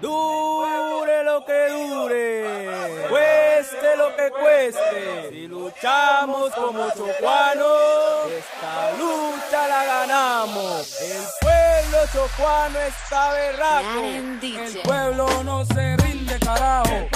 Dure lo que dure, cueste lo que cueste, si luchamos como chocuanos, esta lucha la ganamos. El pueblo chocuano está berraco, el pueblo no se rinde carajo.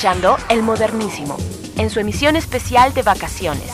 Escuchando El Modernísimo, en su emisión especial de vacaciones.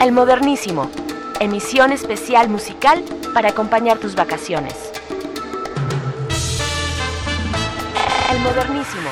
El Modernísimo, emisión especial musical para acompañar tus vacaciones. El Modernísimo.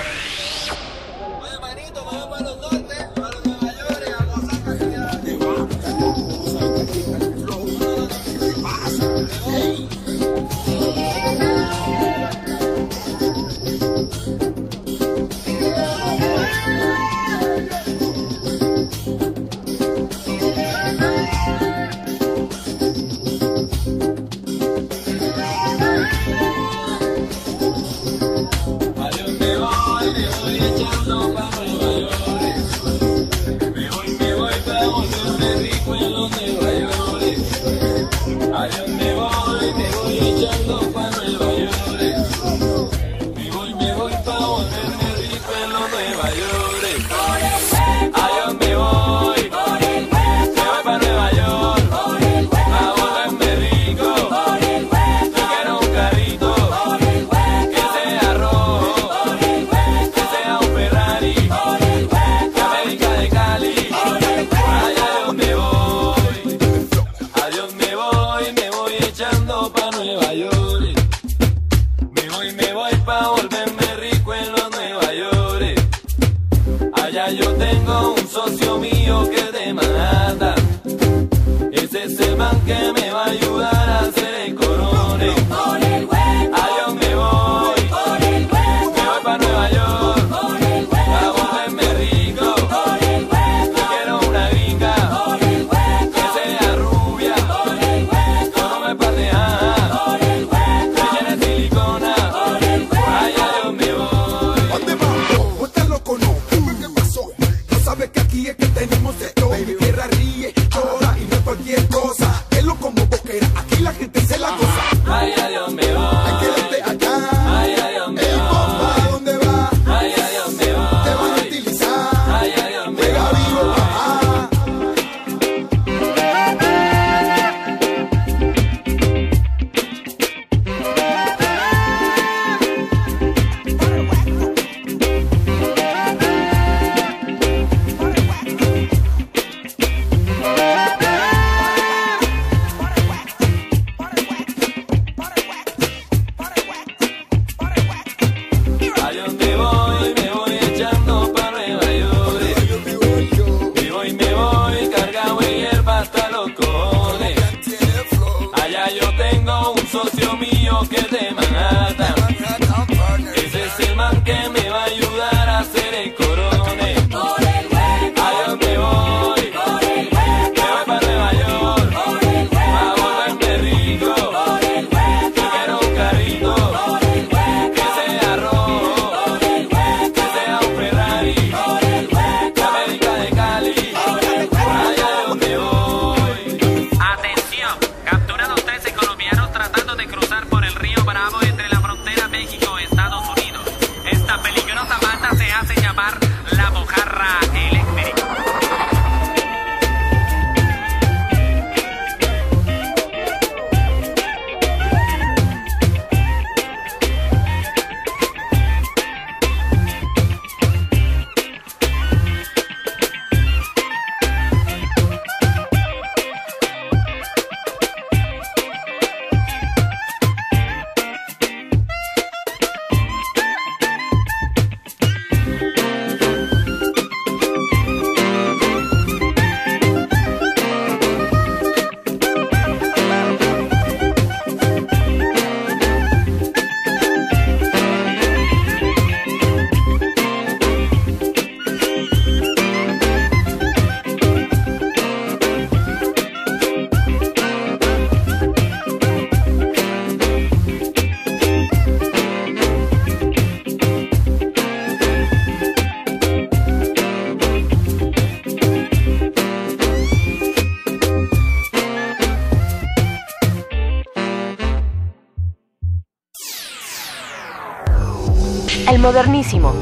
Modernísimo,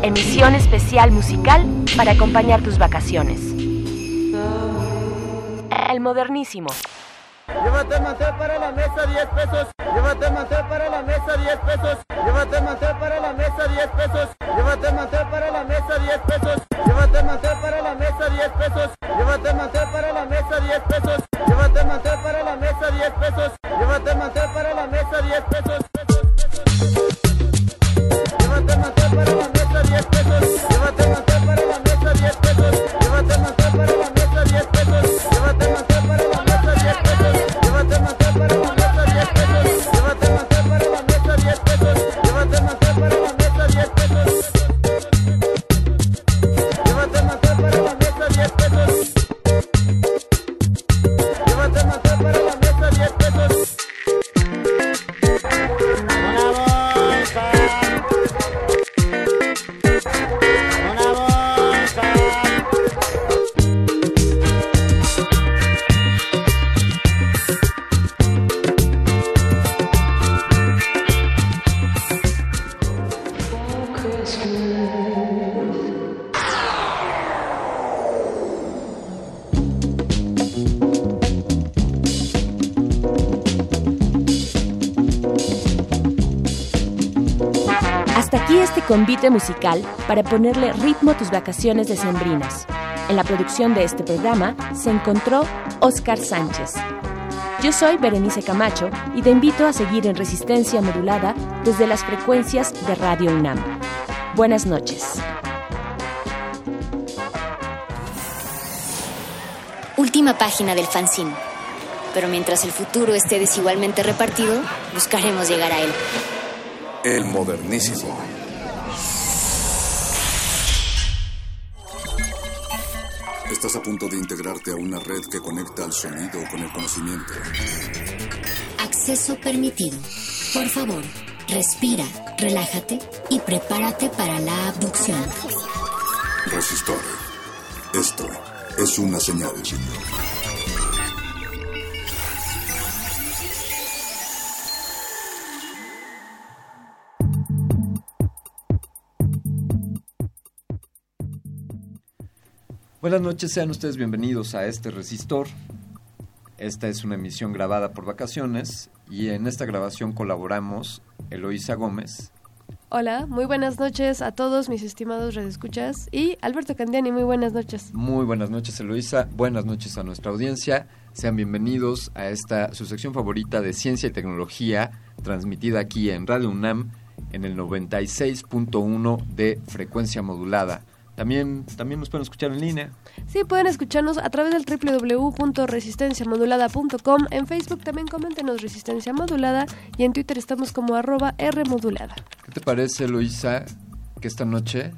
emisión especial musical para acompañar tus vacaciones. El Modernísimo. Llévate para la mesa 10 pesos. Llévate para la mesa 10 pesos. Llévate para la mesa 10 pesos. Llévate para la mesa 10 pesos. Llévate para la mesa 10 pesos. Llévate para la mesa 10 pesos. Llévate para la mesa 10 pesos. Llévate para la mesa 10 pesos. Convite musical para ponerle ritmo a tus vacaciones decembrinas. En la producción de este programa se encontró Oscar Sánchez. Yo soy Berenice Camacho y te invito a seguir en resistencia modulada desde las frecuencias de Radio UNAM. Buenas noches. Última página del fanzine. Pero mientras el futuro esté desigualmente repartido, buscaremos llegar a él. El modernísimo. Estás a punto de integrarte a una red que conecta al sonido con el conocimiento. Acceso permitido. Por favor, respira, relájate y prepárate para la abducción. Resistor. Esto es una señal. Buenas noches, sean ustedes bienvenidos a este resistor. Esta es una emisión grabada por vacaciones y en esta grabación colaboramos Eloísa Gómez, Hola, muy buenas noches a todos mis estimados redescuchas y Alberto Candiani, muy buenas noches. Muy buenas noches, Eloísa. Buenas noches a nuestra audiencia. Sean bienvenidos a esta su sección favorita de ciencia y tecnología, transmitida aquí en Radio UNAM en el 96.1 de frecuencia modulada. También, también nos pueden escuchar en línea. Sí, pueden escucharnos a través del www.resistenciamodulada.com. En Facebook también coméntenos Resistencia Modulada y en Twitter estamos como arroba Rmodulada. ¿Qué te parece, Luisa, que esta noche...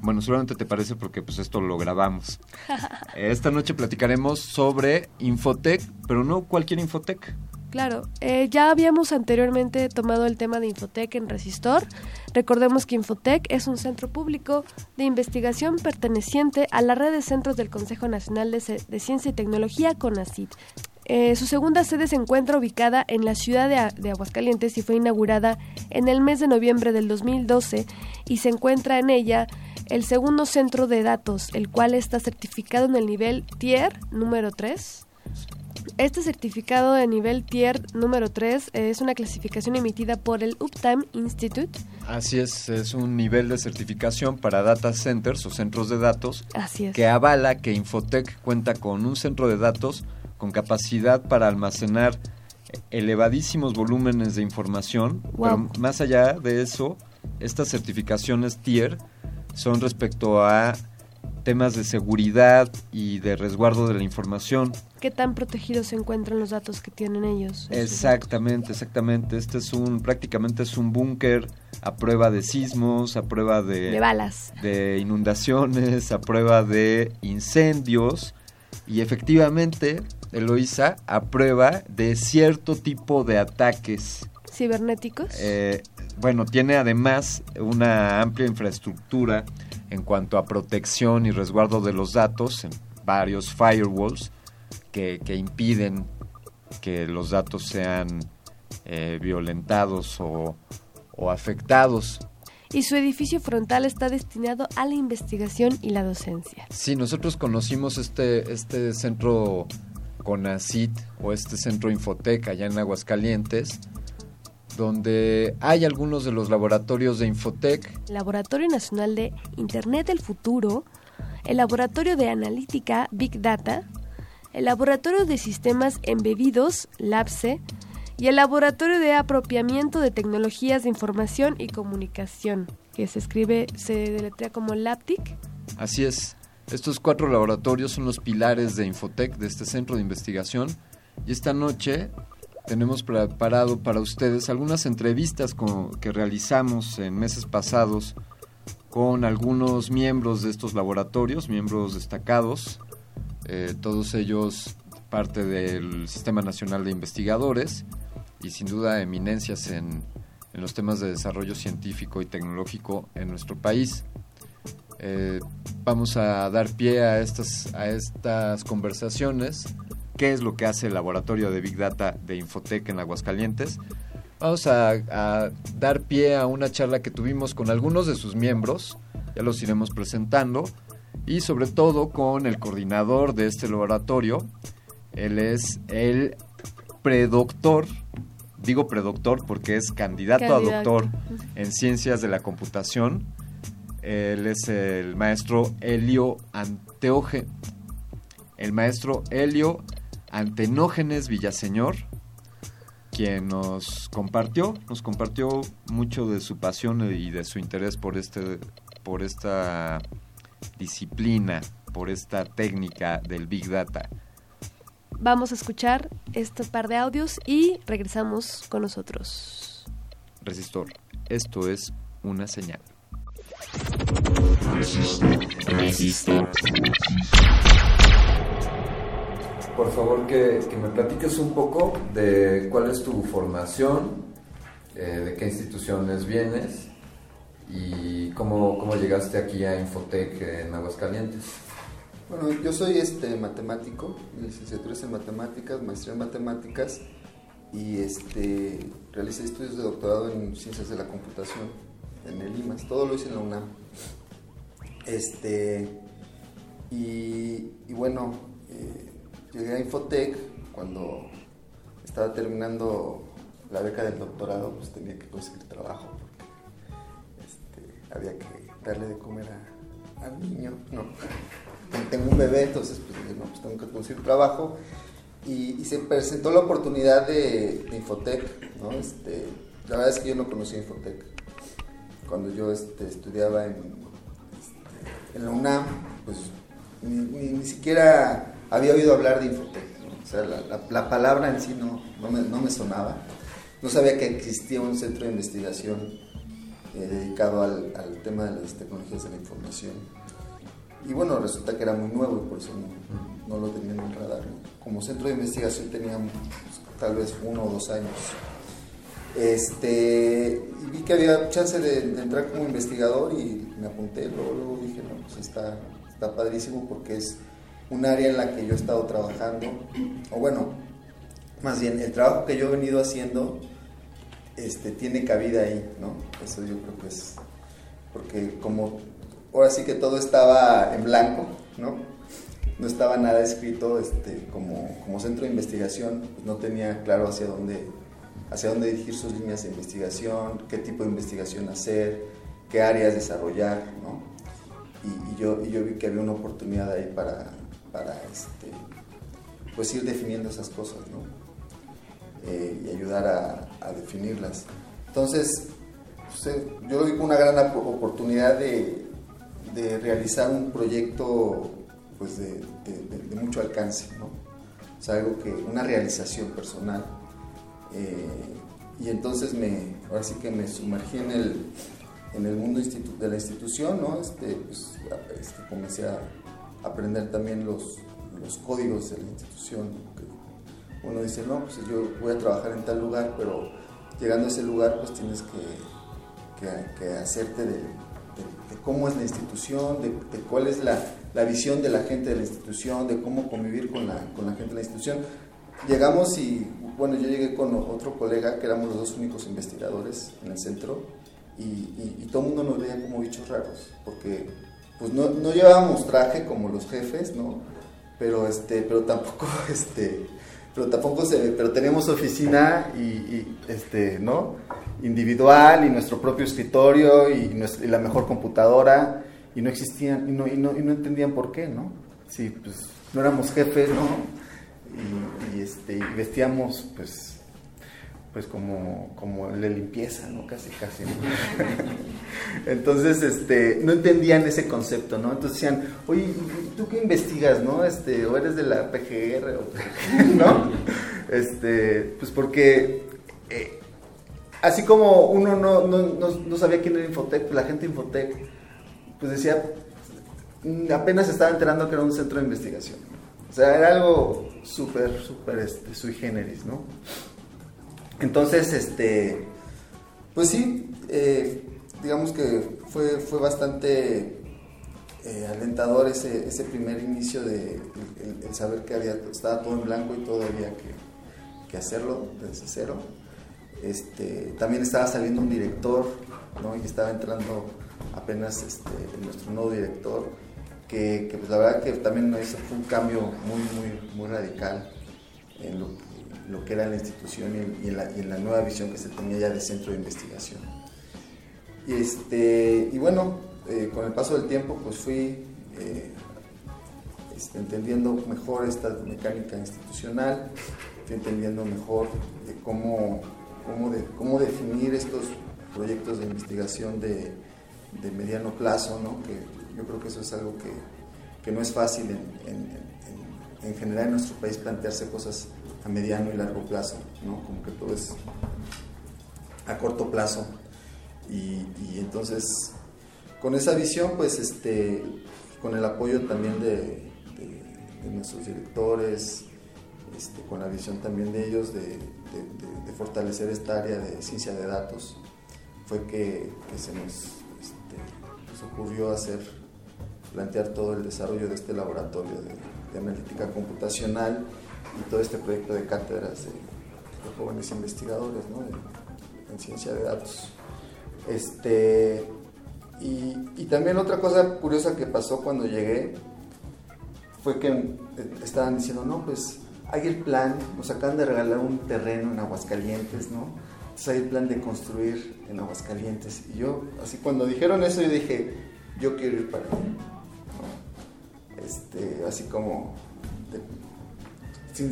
Bueno, seguramente te parece porque pues esto lo grabamos. Esta noche platicaremos sobre Infotec, pero no cualquier Infotec. Claro, eh, ya habíamos anteriormente tomado el tema de Infotec en Resistor. Recordemos que Infotec es un centro público de investigación perteneciente a la red de centros del Consejo Nacional de, Ciencia y Tecnología, CONACYT. Eh, su segunda sede se encuentra ubicada en la ciudad de Aguascalientes y fue inaugurada en el mes de noviembre del 2012 y se encuentra en ella el segundo centro de datos, el cual está certificado en el nivel Tier número 3. Este certificado de nivel Tier número 3 es una clasificación emitida por el Uptime Institute. Así es, es un nivel de certificación para data centers o centros de datos Así es. que avala que Infotec cuenta con un centro de datos con capacidad para almacenar elevadísimos volúmenes de información, Wow. pero más allá de eso, estas certificaciones tier son respecto a temas de seguridad y de resguardo de la información. ¿Qué tan protegidos se encuentran los datos que tienen ellos? Exactamente, exactamente. Este es un, prácticamente es un búnker a prueba de sismos, a prueba de... De balas. De inundaciones, a prueba de incendios. Y efectivamente, Eloisa, a prueba de cierto tipo de ataques. ¿Cibernéticos? Eh, bueno, tiene además una amplia infraestructura en cuanto a protección y resguardo de los datos, en varios firewalls que, que impiden que los datos sean eh, violentados o, o afectados. Y su edificio frontal está destinado a la investigación y la docencia. Sí, nosotros conocimos este, este centro CONACIT o este centro Infotec allá en Aguascalientes, donde hay algunos de los laboratorios de Infotec. Laboratorio Nacional de Internet del Futuro, el Laboratorio de Analítica Big Data, el Laboratorio de Sistemas Embebidos, LABSE, y el Laboratorio de Apropiamiento de Tecnologías de Información y Comunicación, que se escribe, se deletrea como LAPTIC. Así es. Estos cuatro laboratorios son los pilares de Infotec, de este centro de investigación. Y esta noche tenemos preparado para ustedes algunas entrevistas que realizamos en meses pasados con algunos miembros de estos laboratorios, miembros destacados, eh, todos ellos parte del Sistema Nacional de Investigadores y sin duda eminencias en, los temas de desarrollo científico y tecnológico en nuestro país. Eh, vamos a dar pie a estas, a estas conversaciones. ¿Qué es lo que hace el laboratorio de Big Data de Infotec en Aguascalientes? Vamos a, a, dar pie a una charla que tuvimos con algunos de sus miembros, ya los iremos presentando, y sobre todo con el coordinador de este laboratorio. Él es el predoctor digo predoctor porque es candidato, a doctor en ciencias de la computación. Él es el maestro Helio Anteoge, el maestro Helio Antenógenes Villaseñor, quien nos compartió, nos compartió mucho de su pasión y de su interés por este, por esta disciplina, por esta técnica del Big Data. Vamos a escuchar este par de audios y regresamos con nosotros. Resistor, esto es una señal. Por favor, que, me platiques un poco de cuál es tu formación, eh, de qué instituciones vienes y cómo, cómo llegaste aquí a Infotec en Aguascalientes. Bueno, yo soy este matemático, mi licenciatura es en matemáticas, maestría en matemáticas y este realicé estudios de doctorado en ciencias de la computación en el IMAS, todo lo hice en la UNAM. Este y, bueno, eh, llegué a Infotec cuando estaba terminando la beca del doctorado, pues tenía que conseguir trabajo porque este, había que darle de comer al niño, ¿no? tengo un bebé, entonces pues no, pues tengo que conseguir trabajo. Y, se presentó la oportunidad de, Infotec, ¿no? Este, la verdad es que yo no conocía Infotec. Cuando yo este, estudiaba en la UNAM, pues ni, siquiera había oído hablar de Infotec. O sea, la, palabra en sí no, no, me, no, me, sonaba. No sabía que existía un centro de investigación eh, dedicado al, al tema de las tecnologías de la información y bueno, resulta que era muy nuevo y por eso no, lo tenía en el radar. Como centro de investigación teníamos pues, tal vez uno o dos años. Este, y vi que había chance de, entrar como investigador y me apunté, luego, luego dije, no, pues está, está padrísimo porque es un área en la que yo he estado trabajando, o bueno, más bien el trabajo que yo he venido haciendo este, tiene cabida ahí, ¿no? Eso yo creo que es, porque como ahora sí que todo estaba en blanco, ¿no? No estaba nada escrito este, como, como centro de investigación, pues no tenía claro hacia dónde, hacia dónde dirigir sus líneas de investigación, qué tipo de investigación hacer, qué áreas desarrollar, ¿no? Y, yo, y yo vi que había una oportunidad ahí para, para este, pues ir definiendo esas cosas, ¿no? Eh, y ayudar a, a definirlas. Entonces, pues, eh, yo vi una gran oportunidad de, de realizar un proyecto pues de, mucho alcance, ¿no? O sea, algo que, una realización personal. Eh, y entonces me, ahora sí que me sumergí en el, en el mundo de la institución, ¿no? Este, pues, este, comencé a aprender también los, los códigos de la institución. Uno dice, no, pues yo voy a trabajar en tal lugar, pero llegando a ese lugar pues tienes que, que, que hacerte de de, cómo es la institución, de, cuál es la, la, visión de la gente de la institución, de cómo convivir con la, con la gente de la institución. Llegamos y, bueno, yo llegué con otro colega, que éramos los dos únicos investigadores en el centro, y, y, todo el mundo nos veía como bichos raros, porque pues no, no, llevábamos traje como los jefes, ¿no? pero este, pero tampoco, este, pero tampoco se, pero teníamos oficina y, este, ¿no? Individual y nuestro propio escritorio y, la mejor computadora y no existían y no, y no, y no entendían por qué, ¿no? Sí, pues no éramos jefes, ¿no? Y, y, este, vestíamos, pues, pues como, como el de limpieza, ¿no? Casi, casi. Entonces, este, no entendían ese concepto, ¿no? Entonces decían, oye, ¿y ¿tú qué investigas, no? Este, o eres de la PGR, o, ¿no? Este, pues porque, eh, así como uno no, no, no, no sabía quién era Infotec, pues la gente de Infotec, pues decía, mm, apenas estaba enterando que era un centro de investigación. O sea, era algo súper, súper este, sui generis, ¿no? Entonces, este, pues sí, eh, digamos que fue, fue bastante eh, alentador ese, ese primer inicio de el, saber que había, estaba todo en blanco y todo había que, que hacerlo desde cero. Este, también estaba saliendo un director, ¿no? Y estaba entrando apenas este, nuestro nuevo director, que, que, pues, la verdad que también eso fue un cambio muy, muy, muy radical en lo, lo que era la institución y en, la, y la nueva visión que se tenía ya de centro de investigación. Y, este, y bueno, eh, con el paso del tiempo pues fui eh, este, entendiendo mejor esta mecánica institucional, fui entendiendo mejor de cómo, cómo, de, cómo definir estos proyectos de investigación de, de mediano plazo, ¿no? que yo creo que eso es algo que, que no es fácil en, en- en- en general en nuestro país plantearse cosas a mediano y largo plazo, ¿no? como que todo es a corto plazo. Y, entonces, con esa visión, pues, este, con el apoyo también de, nuestros directores, este, con la visión también de ellos de, de- fortalecer esta área de ciencia de datos, fue que, se nos este, nos ocurrió hacer, plantear todo el desarrollo de este laboratorio de analítica computacional y todo este proyecto de cátedras de, jóvenes investigadores ¿no? en ciencia de datos. Este, y, también otra cosa curiosa que pasó cuando llegué fue que eh, estaban diciendo, no, pues hay el plan, nos acaban de regalar un terreno en Aguascalientes, ¿no? Entonces hay el plan de construir en Aguascalientes. Y yo, así cuando dijeron eso, yo dije, yo quiero ir para allá. Este, así como,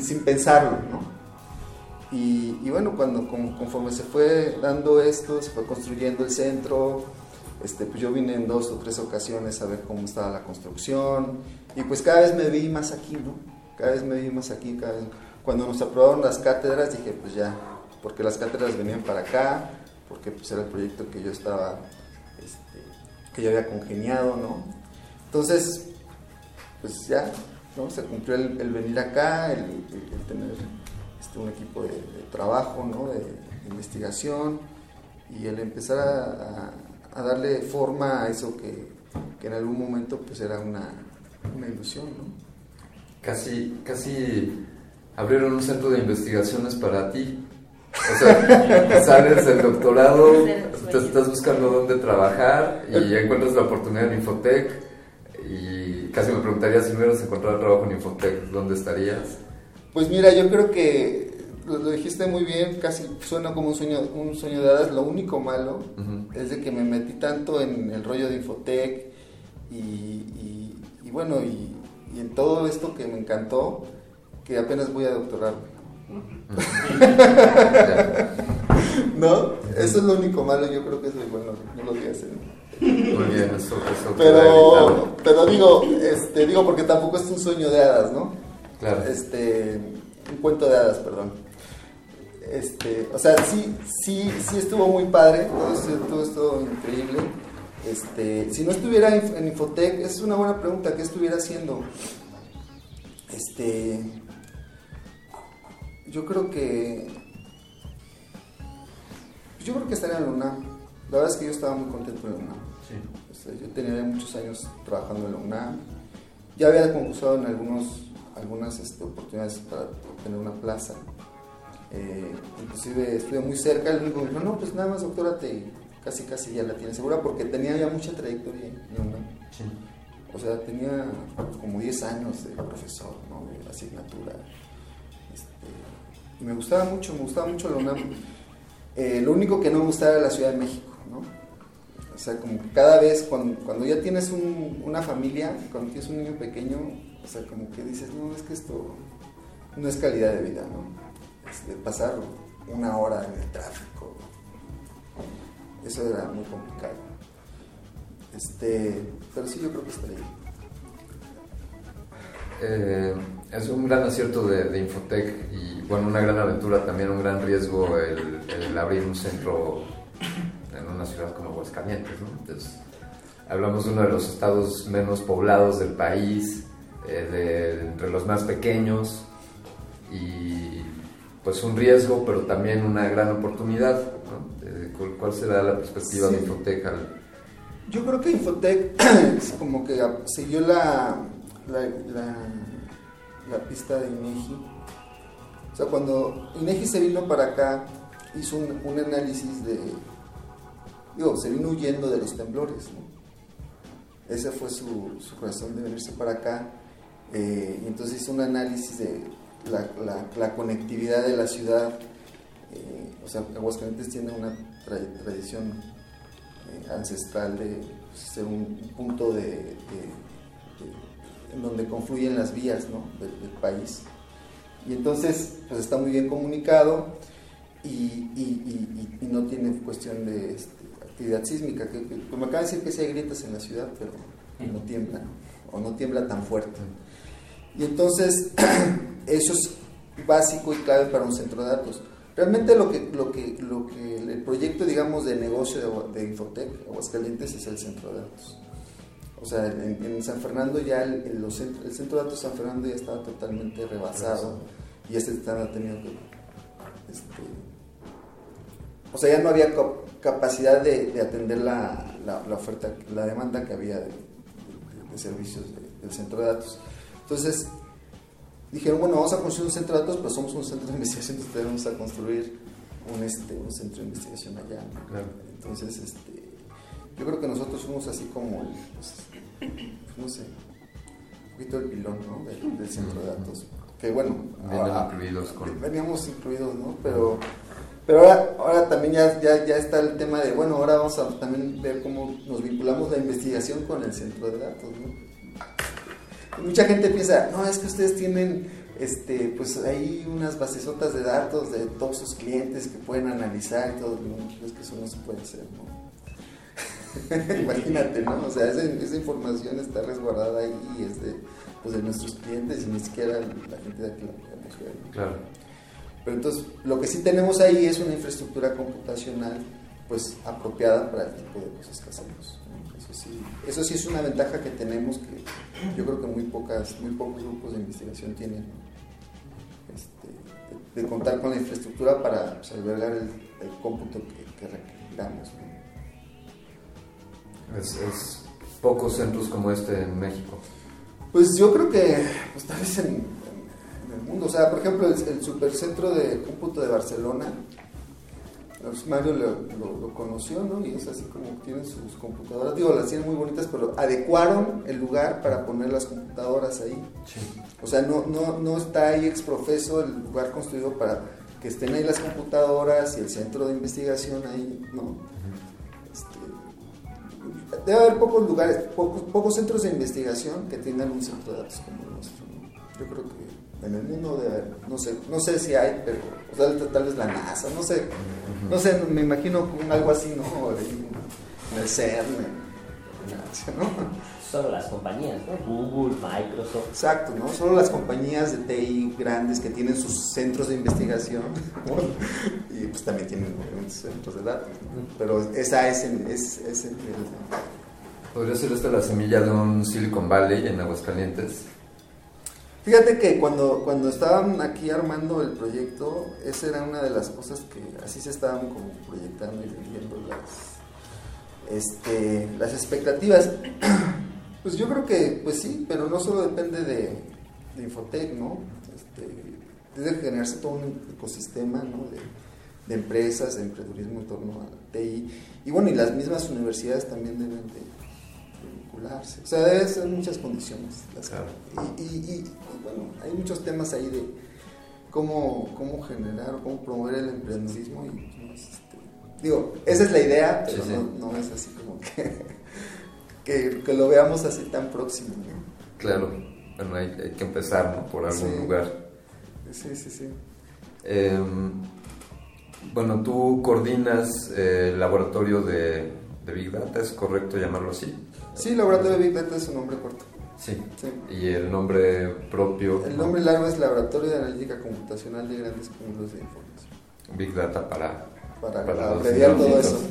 sin, pensarlo, ¿no? Y, bueno, cuando con- conforme se fue dando esto, se fue construyendo el centro, este, pues yo vine en dos o tres ocasiones a ver cómo estaba la construcción y pues cada vez me vi más aquí, ¿no? Cada vez me vi más aquí, cada vez. Cuando nos aprobaron las cátedras dije, pues ya, porque las cátedras venían para acá, porque pues era el proyecto que yo estaba, este, que yo había congeniado, ¿no? Entonces, pues ya, ¿no? Se cumplió el, el venir acá, el, el- el tener este, un equipo de, de trabajo, ¿no? De, de investigación y el empezar a, a- a darle forma a eso que, que en algún momento pues era una, una ilusión, ¿no? Casi, casi abrieron un centro de investigaciones para ti. O sea, sales del doctorado, te estás buscando dónde trabajar y encuentras la oportunidad en Infotec y casi me preguntaría si hubieras encontrado trabajo en Infotec, ¿dónde estarías? Pues mira, yo creo que lo, dijiste muy bien, casi suena como un sueño, un sueño de hadas. Lo único malo es de que me metí tanto en el rollo de Infotec y, y- y bueno, y, y en todo esto que me encantó, que apenas voy a doctorarme. ¿No? Eso es lo único malo, yo creo que eso, bueno, no lo voy a hacer. Muy bien, eso, eso. Pero, pero digo, este, digo porque tampoco es un sueño de hadas, ¿no? Claro. Este, un cuento de hadas, perdón. Este, o sea, sí, sí, sí estuvo muy padre, todo esto, todo esto increíble. Este, si no estuviera en en Infotec, es una buena pregunta, ¿qué estuviera haciendo? Este, yo creo que, yo creo que estaría en la UNAM. La verdad es que yo estaba muy contento en la UNAM. Este, yo tenía muchos años trabajando en la UNAM. Ya había concursado en algunos, algunas este, oportunidades para obtener una plaza. Eh, inclusive estuve muy cerca, el único me dijo, no, pues nada más doctorate casi casi ya la tiene segura porque tenía ya mucha trayectoria en la UNAM. O sea, tenía como 10 años de profesor, ¿no? De asignatura. Este, y me gustaba mucho, me gustaba mucho la UNAM. Eh, lo único que no me gustaba era la Ciudad de México. O sea, como que cada vez, cuando, ya tienes un- una familia, cuando tienes un niño pequeño, o sea, como que dices, no, es que esto no es calidad de vida, ¿no? Este, pasar una hora en el tráfico, eso era muy complicado. Este, pero sí, yo creo que estaría ahí. Eh, es un gran acierto de, de Infotec y bueno, una gran aventura, también un gran riesgo el, abrir un centro en una ciudad como Aguascalientes. ¿no? Entonces, hablamos de uno de los estados menos poblados del país, eh, de- entre los más pequeños y pues un riesgo, pero también una gran oportunidad. ¿no? Eh, ¿cuál, será la perspectiva de Sí. Infotec al, Yo creo que Infotec como que siguió la, la, la, la pista de INEGI. O sea, cuando INEGI se vino para acá, hizo un, un análisis de. Digo, se vino huyendo de los temblores. Esa fue su, su razón de venirse para acá. eh, y entonces hizo un análisis de la, la- conectividad de la ciudad. eh, o sea, Aguascalientes tiene una tra- tradición eh, ancestral de ser un punto de, en donde confluyen las vías ¿no? del, país. Y entonces, pues está muy bien comunicado y, y- no tiene cuestión de actividad sísmica. Que, que- pues me acaba de decir que sí hay grietas en la ciudad, pero no tiembla, o no tiembla tan fuerte. Y entonces, eso es básico y clave para un centro de datos. Realmente lo que, lo que, lo que el proyecto, digamos, de negocio de, de Infotec, Aguascalientes, es el centro de datos. O sea, en, en San Fernando ya el, el- los centro, el centro de datos de San Fernando ya estaba totalmente rebasado y este estaba tenido que... este, o sea, ya no había capacidad de, de atender la, la- la oferta, la demanda que había de, de- de servicios de- del centro de datos. Entonces, dijeron, bueno, vamos a construir un centro de datos, pero somos un centro de investigación, entonces vamos a construir un, este, un centro de investigación allá. ¿no? Claro. Entonces, este, yo creo que nosotros fuimos así como, el, pues, no sé, un poquito el pilón ¿no? del, del centro de datos. Que bueno, ahora- incluidos con- veníamos incluidos, ¿no? Pero, pero ahora, ahora también ya, ya, ya está el tema de, bueno, ahora vamos a también ver cómo nos vinculamos la investigación con el centro de datos, ¿no? Mucha gente piensa, no, es que ustedes tienen, este, pues ahí unas basesotas de datos de todos sus clientes que pueden analizar y todo, no, es que eso no se puede hacer, ¿no? Imagínate, ¿no? O sea, esa, esa información está resguardada ahí es de, pues, de nuestros clientes y ni siquiera la gente de aquí la. ¿no? Claro. Pero entonces, lo que sí tenemos ahí es una infraestructura computacional pues apropiada para el tipo de cosas que hacemos. Eso sí, eso sí es una ventaja que tenemos que yo creo que muy pocas, muy pocos grupos de investigación tienen. Este, de, de contar con la infraestructura para pues, albergar el, el cómputo que, que requiramos. ¿no? Es, es pocos centros como este en México. Pues yo creo que, pues tal vez en el mundo, o sea, por ejemplo, el, el supercentro de cómputo de Barcelona, pues Mario lo, lo- lo conoció, ¿no? Y es así como tienen sus computadoras, digo, las tienen muy bonitas, pero adecuaron el lugar para poner las computadoras ahí. O sea, no, no, no está ahí exprofeso el lugar construido para que estén ahí las computadoras y el centro de investigación ahí, ¿no? Este, debe haber pocos lugares, pocos, pocos centros de investigación que tengan un centro de datos como el nuestro. ¿no? Yo creo que en el mundo haber, no sé, no sé si hay, pero o sea, tal vez la NASA, no sé, no sé, me imagino un- algo así, ¿no? En el CERN, en la NASA, ¿no? Solo las compañías, ¿no? Google, Microsoft. Exacto, ¿no? Solo las compañías de TI grandes que tienen sus centros de investigación ¿no? y pues también tienen obviamente, centros de datos, ¿no? pero esa es, el- es, es el- ¿Podría ser esta la semilla de un Silicon Valley en Aguascalientes? Fíjate que cuando, cuando estaban aquí armando el proyecto, esa era una de las cosas que así se estaban como proyectando y vendiendo las, este, las expectativas. Pues yo creo que, pues sí, pero no solo depende de, de Infotec, ¿no? Este, debe generarse todo un ecosistema, ¿no? De, de empresas, de emprendedurismo en torno a TI. Y bueno, y las mismas universidades también deben de, de vincularse. O sea, debe ser muchas condiciones. las que- y, y- y, bueno, hay muchos temas ahí de cómo, cómo generar o cómo promover el emprendedurismo. Y, este, digo, esa es la idea, pero Sí, sí. No, no es así como que, que, que lo veamos así tan próximo. ¿no? Claro, bueno, hay, hay que empezar ¿no? por algún Sí. lugar. Sí, sí, sí. Eh, bueno, tú coordinas eh, el laboratorio de, de Big Data, ¿es correcto llamarlo así? Sí, Laboratorio de Big Data es su nombre corto. Sí. Y el nombre propio. El nombre largo es Laboratorio de Analítica Computacional de Grandes Cúmulos de Información. Big Data para, Para los abreviar todo científicos.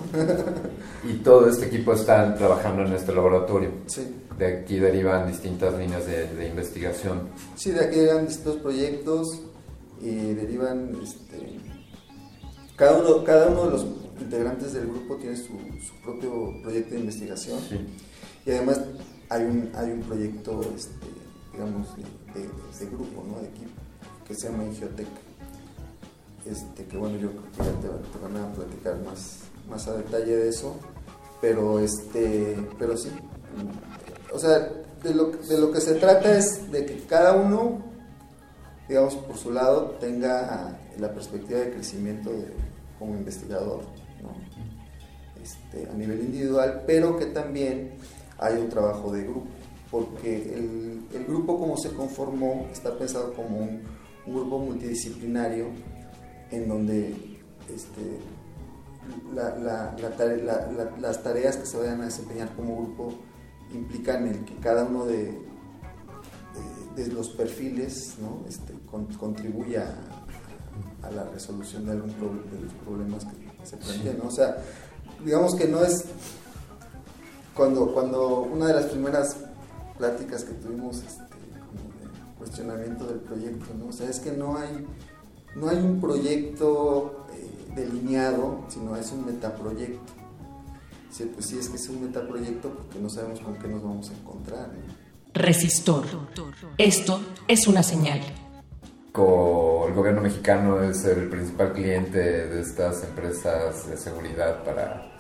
y todo este equipo está trabajando en este laboratorio. Sí. De aquí derivan distintas líneas de, de investigación. Sí, de aquí eran distintos proyectos y derivan, este, cada uno, cada uno de los integrantes del grupo tiene su, su propio proyecto de investigación y además hay un, hay un proyecto, este, digamos, de, grupo, ¿no? de equipo, que se llama Ingeotec, este, que bueno, yo creo que ya te, te van a platicar más, más a detalle de eso, pero, este, pero sí, o sea, de lo, de lo que se trata es de que cada uno, digamos, por su lado, tenga la perspectiva de crecimiento como investigador, ¿no? Este, a nivel individual, pero que también hay un trabajo de grupo, porque el, el grupo como se conformó está pensado como un, un grupo multidisciplinario en donde este, la- la- la las tareas que se vayan a desempeñar como grupo implican el que cada uno de, de, de los perfiles ¿no? este, con- contribuya a, a la resolución de algún de los problemas que se plantean. ¿no? O sea, digamos que no es cuando, cuando una de las primeras pláticas que tuvimos este, como de cuestionamiento del proyecto, ¿no? O sea, es que no hay, no hay un proyecto eh, delineado, sino es un metaproyecto. Sí, pues sí, es que es un metaproyecto porque no sabemos con qué nos vamos a encontrar. ¿no? Resistor. Esto es una señal. El gobierno mexicano es el principal cliente de estas empresas de seguridad para,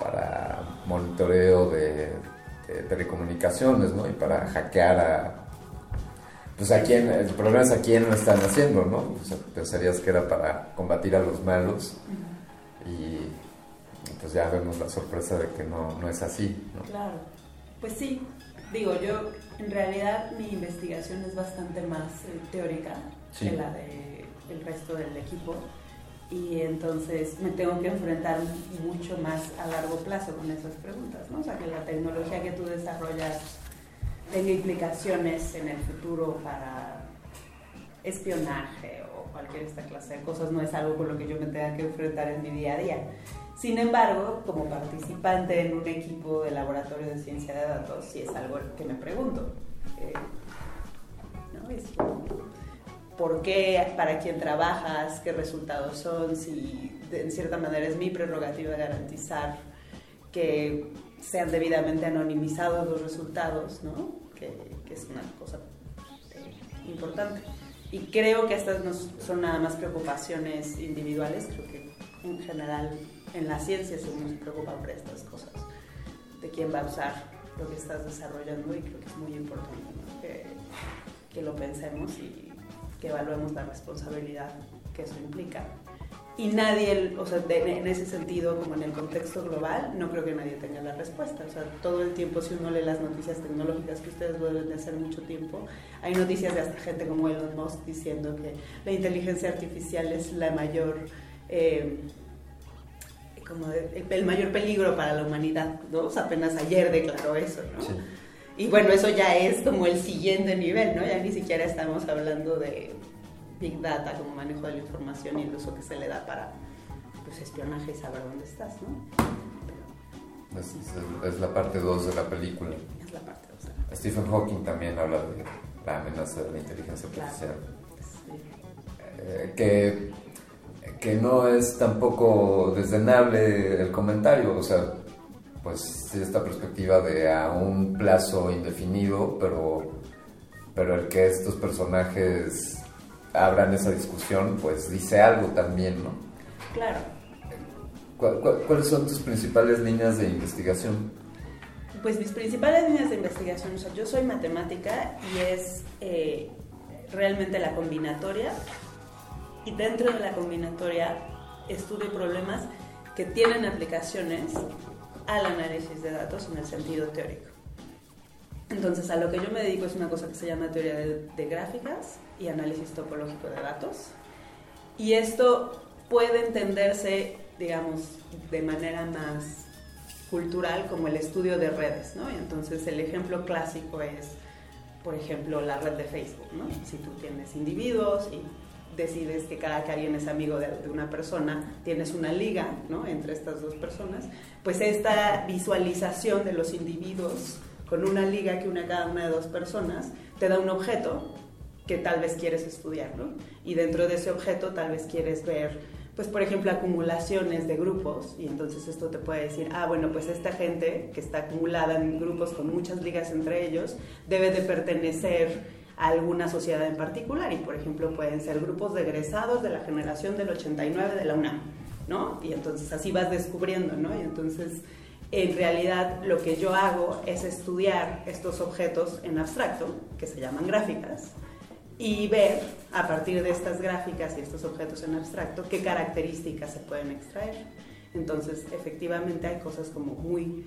para monitoreo de, de telecomunicaciones, ¿no? Y para hackear a... Pues a quién, el problema es a quién lo están haciendo, ¿no? O sea, pensarías que era para combatir a los malos y pues ya vemos la sorpresa de que no, no es así, ¿no? Claro, pues sí, digo, yo en realidad mi investigación es bastante más eh, teórica Sí. que la del resto del equipo y entonces me tengo que enfrentar mucho más a largo plazo con esas preguntas, ¿no? O sea, que la tecnología que tú desarrollas tenga implicaciones en el futuro para espionaje o cualquier esta clase de cosas no es algo con lo que yo me tenga que enfrentar en mi día a día. Sin embargo, como participante en un equipo de laboratorio de ciencia de datos, sí es algo que me pregunto. Eh, ¿no? Es ¿Por qué? ¿Para quién trabajas? ¿Qué resultados son? Si en cierta manera es mi prerrogativa garantizar que sean debidamente anonimizados los resultados, ¿no? que, que es una cosa eh, importante. Y creo que estas no son nada más preocupaciones individuales, creo que en general en la ciencia se nos preocupa por estas cosas, de quién va a usar lo que estás desarrollando y creo que es muy importante ¿no? que, que lo pensemos y que evaluemos la responsabilidad que eso implica. Y nadie, o sea, en ese sentido, como en el contexto global, no creo que nadie tenga la respuesta. O sea, todo el tiempo, si uno lee las noticias tecnológicas que ustedes deben de hacer mucho tiempo, hay noticias de hasta gente como Elon Musk diciendo que la inteligencia artificial es la mayor, eh, como el mayor peligro para la humanidad, ¿no? O sea, apenas ayer declaró eso, ¿no? Y bueno, eso ya es como el siguiente nivel, ¿no? Ya ni siquiera estamos hablando de Big Data como manejo de la información y el uso que se le da para pues, espionaje y saber dónde estás, ¿no? Es, es- es la parte 2 de la película. Es la parte dos. Stephen Hawking también habla de la amenaza de la inteligencia Claro. artificial. Eh, que, que no es tampoco desdenable el comentario, o sea, pues esta perspectiva de a un plazo indefinido, pero, pero el que estos personajes abran esa discusión, pues dice algo también, ¿no? Claro. ¿Cuál- cuál- ¿Cuáles son tus principales líneas de investigación? Pues mis principales líneas de investigación, o sea, yo soy matemática y es eh, realmente la combinatoria y dentro de la combinatoria estudio problemas que tienen aplicaciones al análisis de datos en el sentido teórico. Entonces, a lo que yo me dedico es una cosa que se llama teoría de, gráficas y análisis topológico de datos. Y esto puede entenderse, digamos, de manera más cultural como el estudio de redes, ¿no? Y entonces el ejemplo clásico es, por ejemplo, la red de Facebook, ¿no? Si tú tienes individuos y decides que cada que alguien es amigo de, una persona, tienes una liga, ¿no? Entre estas dos personas, pues esta visualización de los individuos con una liga que une a cada una de dos personas, te da un objeto que tal vez quieres estudiar, ¿no? Y dentro de ese objeto tal vez quieres ver, pues por ejemplo, acumulaciones de grupos, y entonces esto te puede decir, ah, bueno, pues esta gente que está acumulada en grupos con muchas ligas entre ellos, debe de pertenecer alguna sociedad en particular, y por ejemplo pueden ser grupos de egresados de la generación del 89 de la UNAM, ¿no? Y entonces así vas descubriendo, ¿no? Y entonces en realidad lo que yo hago es estudiar estos objetos en abstracto, que se llaman gráficas, y ver a partir de estas gráficas y estos objetos en abstracto qué características se pueden extraer. Entonces, efectivamente hay cosas como muy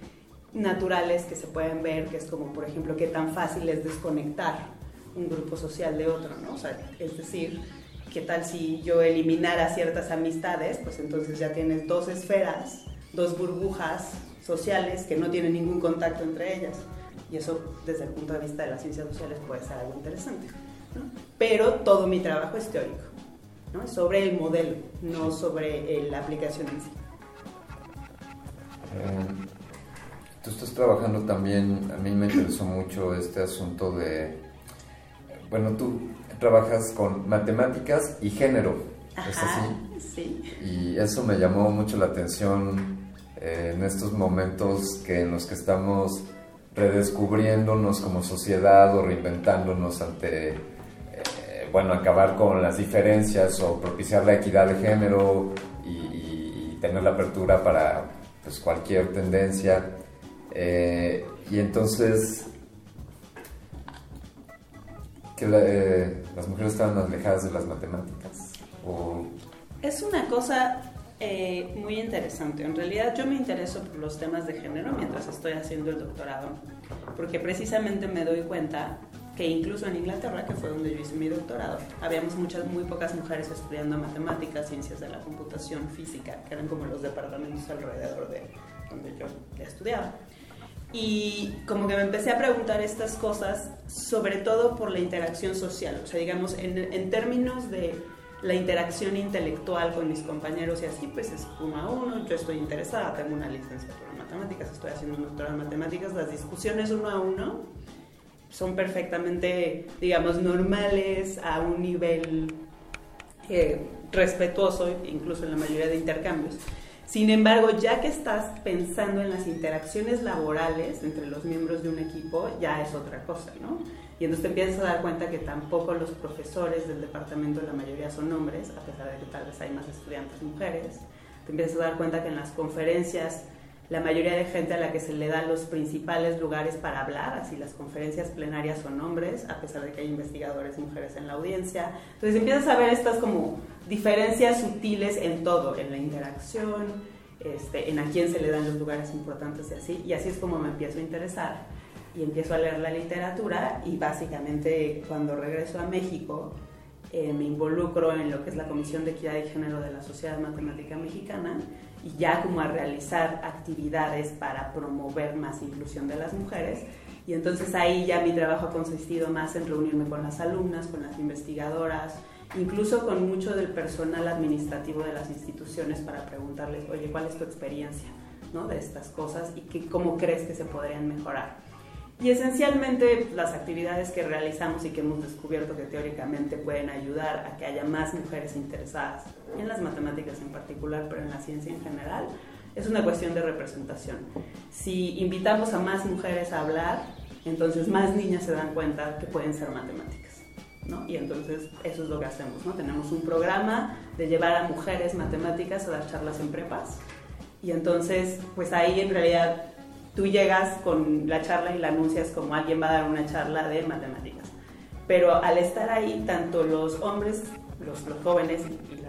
naturales que se pueden ver, que es como, por ejemplo, qué tan fácil es desconectar un grupo social de otro, ¿no? O sea, es decir, qué tal si yo eliminara ciertas amistades, pues entonces ya tienes dos esferas, dos burbujas sociales que no tienen ningún contacto entre ellas. Y eso, desde el punto de vista de las ciencias sociales, puede ser algo interesante. ¿no? Pero todo mi trabajo es teórico, ¿no? sobre el modelo, no sobre eh, la aplicación en sí. Eh, tú estás trabajando también, a mí me interesó mucho este asunto de, bueno, tú trabajas con matemáticas y género, Ajá, ¿es así? Sí. Y eso me llamó mucho la atención eh, en estos momentos que en los que estamos redescubriéndonos como sociedad o reinventándonos ante, eh, bueno, acabar con las diferencias o propiciar la equidad de género y, y- y tener la apertura para pues, cualquier tendencia. Eh, y entonces, que eh, las mujeres estaban alejadas de las matemáticas. Es una cosa eh, muy interesante. En realidad yo me intereso por los temas de género mientras estoy haciendo el doctorado, porque precisamente me doy cuenta que incluso en Inglaterra, que fue donde yo hice mi doctorado, habíamos muchas, muy pocas mujeres estudiando matemáticas, ciencias de la computación, física, que eran como los departamentos alrededor de donde yo estudiaba. Y como que me empecé a preguntar estas cosas, sobre todo por la interacción social, o sea, digamos, en, en términos de la interacción intelectual con mis compañeros y así, pues es uno a uno, yo estoy interesada, tengo una licenciatura en matemáticas, estoy haciendo un doctorado en matemáticas, las discusiones uno a uno son perfectamente, digamos, normales a un nivel eh, respetuoso, incluso en la mayoría de intercambios. Sin embargo, ya que estás pensando en las interacciones laborales entre los miembros de un equipo, ya es otra cosa, ¿no? Y entonces te empiezas a dar cuenta que tampoco los profesores del departamento, la mayoría son hombres, a pesar de que tal vez hay más estudiantes mujeres. Te empiezas a dar cuenta que en las conferencias la mayoría de gente a la que se le dan los principales lugares para hablar, así las conferencias plenarias son hombres, a pesar de que hay investigadores mujeres en la audiencia. Entonces empiezas a ver estas como diferencias sutiles en todo, en la interacción, este, en a quién se le dan los lugares importantes y así. Y así es como me empiezo a interesar y empiezo a leer la literatura y básicamente cuando regreso a México eh, me involucro en lo que es la Comisión de Equidad y Género de la Sociedad Matemática Mexicana y ya como a realizar actividades para promover más inclusión de las mujeres. Y entonces ahí ya mi trabajo ha consistido más en reunirme con las alumnas, con las investigadoras, incluso con mucho del personal administrativo de las instituciones para preguntarles, oye, ¿cuál es tu experiencia de estas cosas y qué, cómo crees que se podrían mejorar? Y esencialmente las actividades que realizamos y que hemos descubierto que teóricamente pueden ayudar a que haya más mujeres interesadas en las matemáticas en particular, pero en la ciencia en general, es una cuestión de representación. Si invitamos a más mujeres a hablar, entonces más niñas se dan cuenta que pueden ser matemáticas. ¿No? Y entonces eso es lo que hacemos. ¿no? Tenemos un programa de llevar a mujeres matemáticas a dar charlas en prepas. Y entonces, pues ahí en realidad tú llegas con la charla y la anuncias como alguien va a dar una charla de matemáticas. Pero al estar ahí, tanto los hombres, los, jóvenes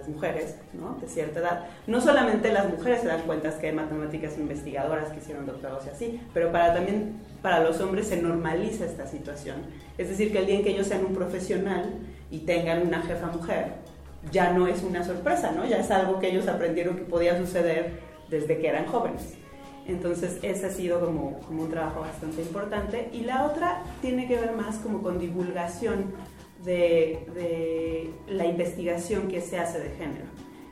mujeres ¿no? de cierta edad, no solamente las mujeres se dan cuenta que hay matemáticas investigadoras que hicieron doctorados y así, pero para también para los hombres se normaliza esta situación. Es decir, que el día en que ellos sean un profesional y tengan una jefa mujer, ya no es una sorpresa, ¿no? Ya es algo que ellos aprendieron que podía suceder desde que eran jóvenes. Entonces, ese ha sido como, como un trabajo bastante importante. Y la otra tiene que ver más como con divulgación de, la investigación que se hace de género.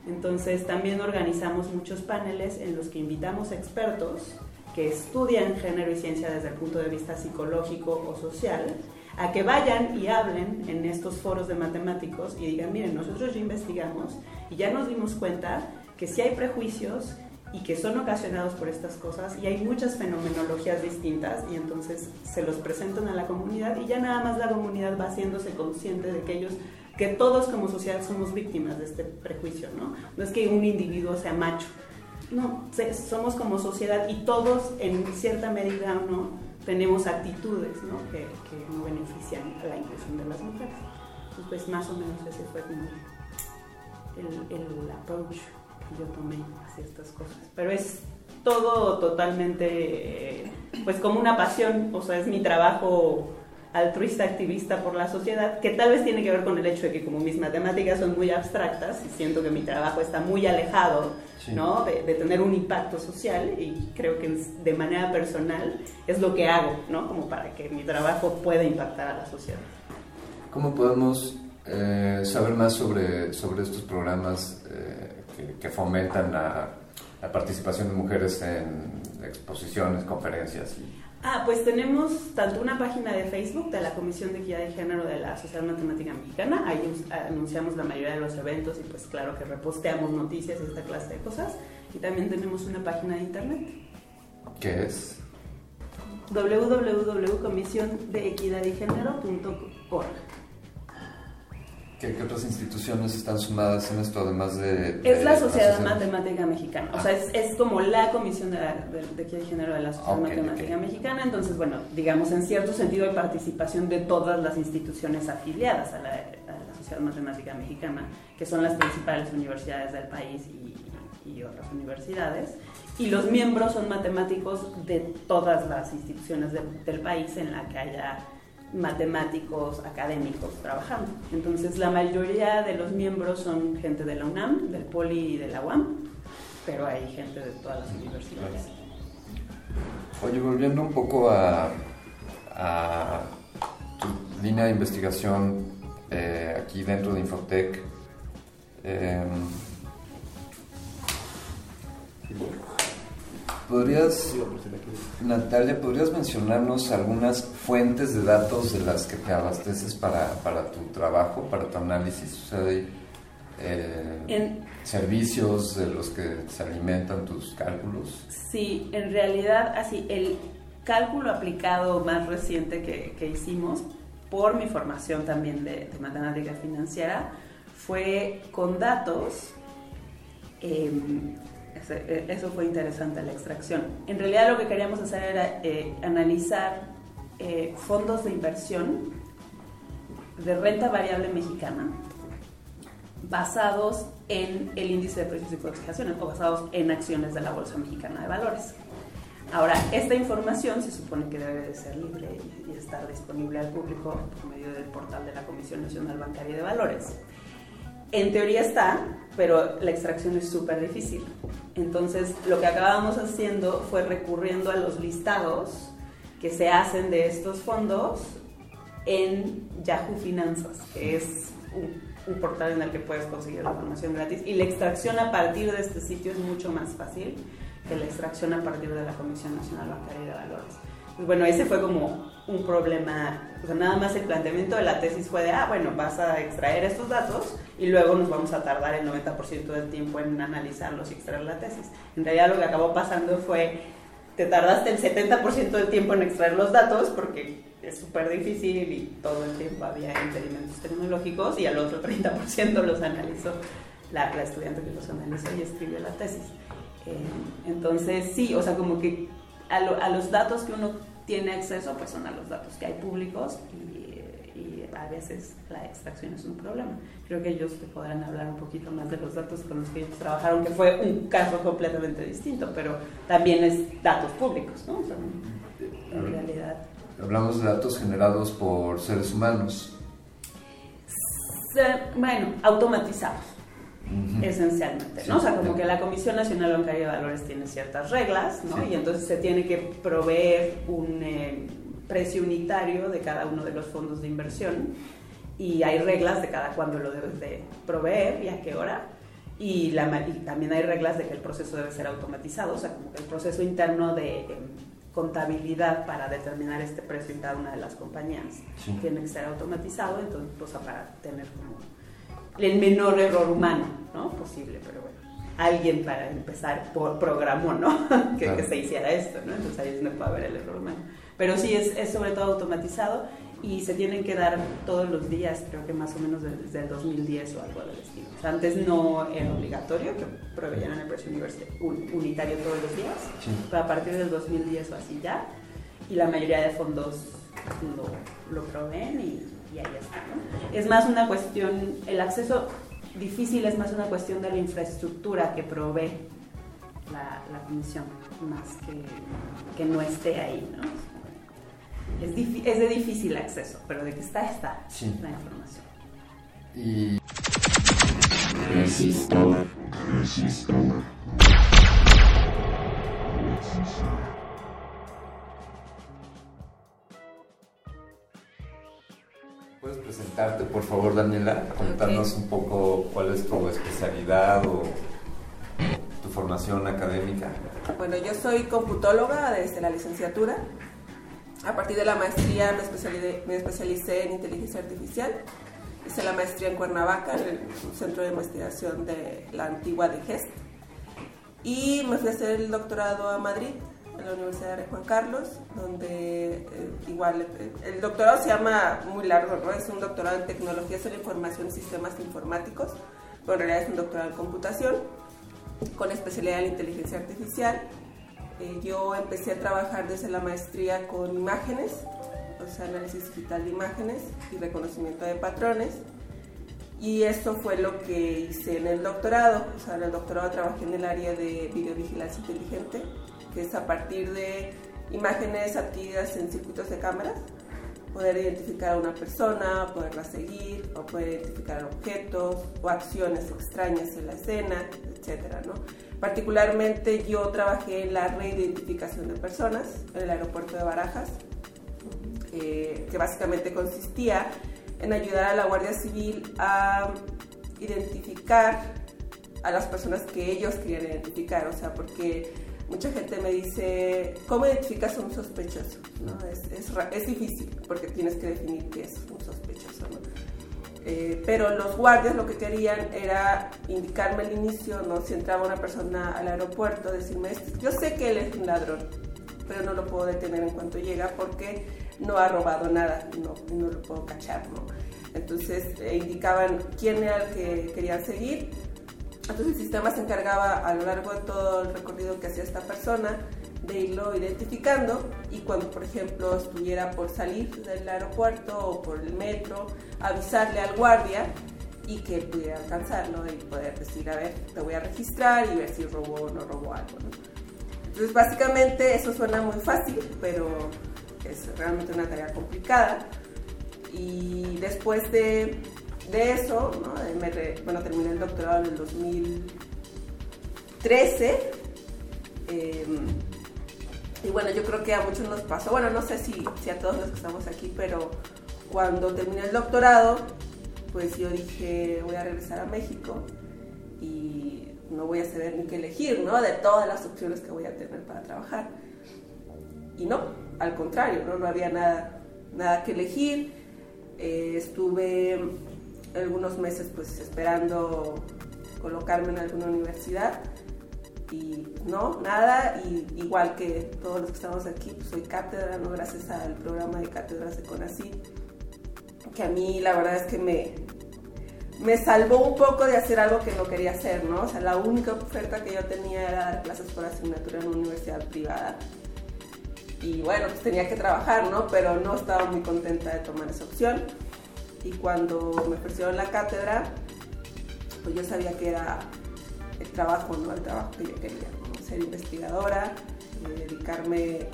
Entonces, también organizamos muchos paneles en los que invitamos expertos que estudian género y ciencia desde el punto de vista psicológico o social, a que vayan y hablen en estos foros de matemáticos y digan, miren, nosotros ya investigamos y ya nos dimos cuenta que sí hay prejuicios y que son ocasionados por estas cosas y hay muchas fenomenologías distintas y entonces se los presentan a la comunidad y ya nada más la comunidad va haciéndose consciente de que ellos que todos como sociedad somos víctimas de este prejuicio, ¿no? No es que un individuo sea macho, no, somos como sociedad y todos en cierta medida no tenemos actitudes ¿no? Que, que, no benefician a la inclusión de las mujeres. Entonces, pues más o menos ese fue como el, el approach que yo tomé hacia estas cosas. Pero es todo totalmente, pues como una pasión, o sea, es mi trabajo altruista, activista por la sociedad, que tal vez tiene que ver con el hecho de que como mis matemáticas son muy abstractas y siento que mi trabajo está muy alejado sí. ¿no? de, de, tener un impacto social y creo que de manera personal es lo que hago, ¿no? como para que mi trabajo pueda impactar a la sociedad. ¿Cómo podemos eh, saber más sobre, sobre estos programas eh, que, que, fomentan la, la, participación de mujeres en exposiciones, conferencias? Ah, pues tenemos tanto una página de Facebook de la Comisión de Equidad de Género de la Sociedad Matemática Mexicana, ahí anunciamos la mayoría de los eventos y pues claro que reposteamos noticias y esta clase de cosas. Y también tenemos una página de internet. ¿Qué es? www.comisiondeequidadygenero.org ¿Qué, ¿Qué, otras instituciones están sumadas en esto, además de...? de es la Sociedad Matemática Mexicana, ah. o sea, es, es, como la Comisión de, la, de, de Género de la Sociedad okay, Matemática okay. Mexicana, entonces, bueno, digamos, en cierto sentido hay participación de todas las instituciones afiliadas a la, a la Sociedad Matemática Mexicana, que son las principales universidades del país y, y otras universidades, y los miembros son matemáticos de todas las instituciones de, del país en la que haya matemáticos académicos trabajando. Entonces la mayoría de los miembros son gente de la UNAM, del POLI y de la UAM, pero hay gente de todas las universidades. Oye, volviendo un poco a, tu línea de investigación eh, aquí dentro de Infotec, eh, ¿Podrías, Natalia, podrías mencionarnos algunas fuentes de datos de las que te abasteces para, para tu trabajo, para tu análisis? O sea, hay, eh, en, servicios de los que se alimentan tus cálculos. Sí, en realidad, así, el cálculo aplicado más reciente que, que hicimos, por mi formación también de, de matemática financiera, fue con datos. Eh, eso fue interesante, la extracción. En realidad lo que queríamos hacer era eh, analizar eh, fondos de inversión de renta variable mexicana basados en el índice de precios y cotizaciones o basados en acciones de la Bolsa Mexicana de Valores. Ahora, esta información se supone que debe de ser libre y estar disponible al público por medio del portal de la Comisión Nacional Bancaria de Valores. En teoría está, pero la extracción es súper difícil. Entonces, lo que acabamos haciendo fue recurriendo a los listados que se hacen de estos fondos en Yahoo Finanzas, que es un, un, portal en el que puedes conseguir la información gratis. Y la extracción a partir de este sitio es mucho más fácil que la extracción a partir de la Comisión Nacional Bancaria de Valores. Pues bueno, ese fue como un problema, o sea, nada más el planteamiento de la tesis fue de, ah, bueno, vas a extraer estos datos y luego nos vamos a tardar el 90% del tiempo en analizarlos y extraer la tesis. En realidad lo que acabó pasando fue, te tardaste el 70% del tiempo en extraer los datos porque es súper difícil y todo el tiempo había impedimentos tecnológicos y al otro 30% los analizó la, la, estudiante que los analizó y escribió la tesis. Eh, entonces, sí, o sea, como que a, lo- a los datos que uno tiene acceso, pues son a los datos que hay públicos y, y a veces la extracción es un problema. Creo que ellos te podrán hablar un poquito más de los datos con los que ellos trabajaron, que fue un caso completamente distinto, pero también es datos públicos, ¿no? Son, en realidad. Hablamos de datos generados por seres humanos. Bueno, automatizados, esencialmente, ¿no? O sea, como que la Comisión Nacional Bancaria de Valores tiene ciertas reglas, ¿no? Sí. Y entonces se tiene que proveer un eh, precio unitario de cada uno de los fondos de inversión y hay reglas de cada cuándo lo debes de proveer y a qué hora. Y, la, y también hay reglas de que el proceso debe ser automatizado, o sea, como que el proceso interno de eh, contabilidad para determinar este precio en cada una de las compañías Sí. tiene que ser automatizado, entonces, pues, para tener como el menor error humano, ¿no? Posible, pero bueno. Alguien para empezar por, programó, ¿no? que, Claro. que se hiciera esto, ¿no? Entonces ahí donde puede haber el error humano. Pero sí, es, es sobre todo automatizado y se tienen que dar todos los días, creo que más o menos desde el 2010 o algo del estilo. O sea, antes no era obligatorio que proveyeran el precio un- unitario todos los días, Sí. pero a partir del 2010 o así ya, y la mayoría de fondos lo, lo proveen y, y ahí está. ¿no? Es más una cuestión, el acceso difícil es más una cuestión de la infraestructura que provee la, la comisión, más que, que no esté ahí. ¿no? Es, es de difícil acceso, pero de que está, está Sí. la información. Y Resistor, resistor. ¿Puedes presentarte, por favor, Daniela? Contarnos un poco cuál es tu especialidad o tu formación académica. Bueno, yo soy computóloga desde la licenciatura. A partir de la maestría me especialicé, me especialicé en inteligencia artificial. Hice la maestría en Cuernavaca, en el Centro de Investigación de la antigua de GEST. Y me fui a hacer el doctorado a Madrid, en la Universidad de Juan Carlos, donde eh, igual eh, el doctorado se llama muy largo, ¿no? Es un doctorado en tecnologías de la información y sistemas informáticos, pero en realidad es un doctorado en computación con especialidad en inteligencia artificial. Eh, yo empecé a trabajar desde la maestría con imágenes, o sea, análisis digital de imágenes y reconocimiento de patrones. Y esto fue lo que hice en el doctorado. O sea, en el doctorado trabajé en el área de videovigilancia inteligente, que es a partir de imágenes adquiridas en circuitos de cámaras, poder identificar a una persona, poderla seguir, o poder identificar objetos o acciones extrañas en la escena, etcétera, ¿no? Particularmente yo trabajé en la reidentificación de personas en el aeropuerto de Barajas, eh, que básicamente consistía en ayudar a la Guardia Civil a identificar a las personas que ellos querían identificar, o sea, porque mucha gente me dice, ¿cómo identificas a un sospechoso? ¿No? Es, es es difícil porque tienes que definir qué es un sospechoso. ¿no? Eh, pero los guardias lo que querían era indicarme al inicio, ¿no? si entraba una persona al aeropuerto, decirme, "Este- yo sé que él es un ladrón, pero no lo puedo detener en cuanto llega porque no ha robado nada no, no lo puedo cachar. ¿no? Entonces eh, indicaban quién era el que querían seguir. Entonces el sistema se encargaba a lo largo de todo el recorrido que hacía esta persona de irlo identificando y cuando por ejemplo estuviera por salir del aeropuerto o por el metro, avisarle al guardia y que él pudiera alcanzarlo y poder decir, a ver, te voy a registrar y ver si robó o no robó algo. ¿no? Entonces básicamente eso suena muy fácil, pero es realmente una tarea complicada. Y después de, de eso, me re- bueno, terminé el doctorado en el 2013. eh, y bueno, yo creo que a muchos nos pasó, bueno, no sé si, si a todos los que estamos aquí, pero cuando terminé el doctorado, pues yo dije, voy a regresar a México y no voy a saber ni qué elegir, ¿no? De todas las opciones que voy a tener para trabajar. Y no, al contrario, ¿no? No había nada, nada que elegir. Eh, estuve algunos meses pues esperando colocarme en alguna universidad y no, nada, y igual que todos los que estamos aquí, pues soy cátedra, ¿no? Gracias al programa de cátedras de CONACYT, que a mí la verdad es que me, me salvó un poco de hacer algo que no quería hacer, ¿no? O sea, la única oferta que yo tenía era dar clases por asignatura en una universidad privada. y bueno, pues tenía que trabajar, ¿no? Pero no estaba muy contenta de tomar esa opción. Y cuando me ofrecieron la cátedra, pues yo sabía que era el trabajo, ¿no? El trabajo que yo quería, ¿no? ser investigadora, eh, dedicarme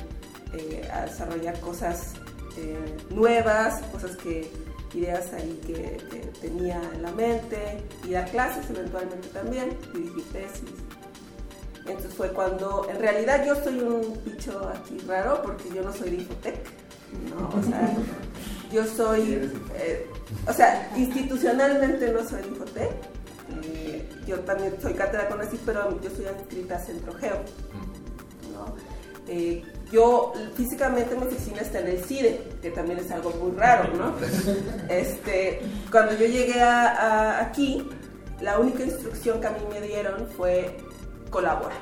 eh, a desarrollar cosas eh, nuevas, cosas que, ideas ahí que, tenía en la mente, y dar clases eventualmente también, dirigir tesis. Entonces fue cuando, en realidad yo soy un bicho aquí raro porque yo no soy de ¿no? O sea, yo soy, eh, o sea, institucionalmente no soy de Infotec, eh, yo también soy cátedra con así, pero yo soy adscrita a Centro Geo, ¿no? Eh, yo físicamente mi oficina está en el CIDE, que también es algo muy raro, ¿no? Este, cuando yo llegué a, a aquí, la única instrucción que a mí me dieron fue colaborar.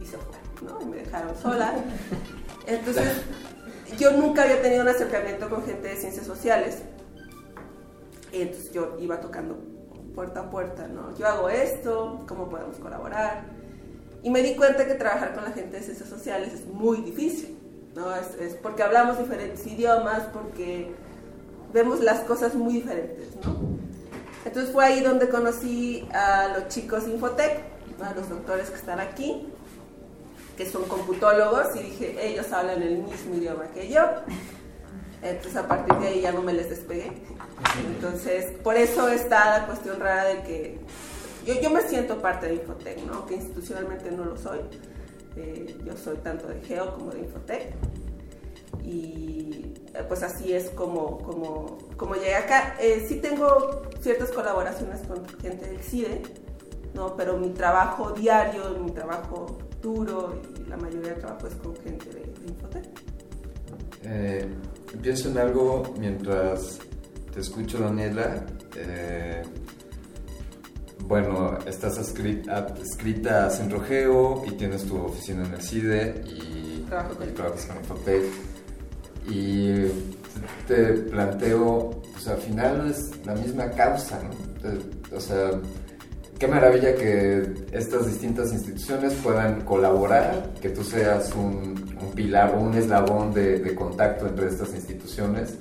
Y se fue, ¿no? Y me dejaron sola. Entonces, yo nunca había tenido un acercamiento con gente de ciencias sociales. Entonces yo iba tocando puerta a puerta, ¿no? Yo hago esto, ¿cómo podemos colaborar? Y me di cuenta que trabajar con la gente de ciencias sociales es muy difícil, ¿no? Es, porque hablamos diferentes idiomas, porque vemos las cosas muy diferentes, ¿no? Entonces fue ahí donde conocí a los chicos Infotec, a los doctores que están aquí, que son computólogos, y dije, ellos hablan el mismo idioma que yo. Entonces a partir de ahí ya no me les despegué. Entonces, por eso está la cuestión rara de que yo, yo me siento parte de Infotec, ¿no? Que institucionalmente no lo soy. Eh, yo soy tanto de Geo como de Infotec. Y eh, pues así es como, como, como llegué acá. Eh, sí tengo ciertas colaboraciones con gente del CIDE, ¿no? Pero mi trabajo diario, mi trabajo duro y la mayoría del trabajo es con gente de, de Infotec. Eh, pienso en algo mientras te escucho, Daniela. Eh, bueno, estás adscrita a Centro Geo y tienes tu oficina en el CIDE y, Trabajo con y trabajas con Infotec. Y te planteo, pues al final es la misma causa, ¿no? Te- O sea, qué maravilla que estas distintas instituciones puedan colaborar, que tú seas un, un pilar un eslabón de, de contacto entre estas instituciones.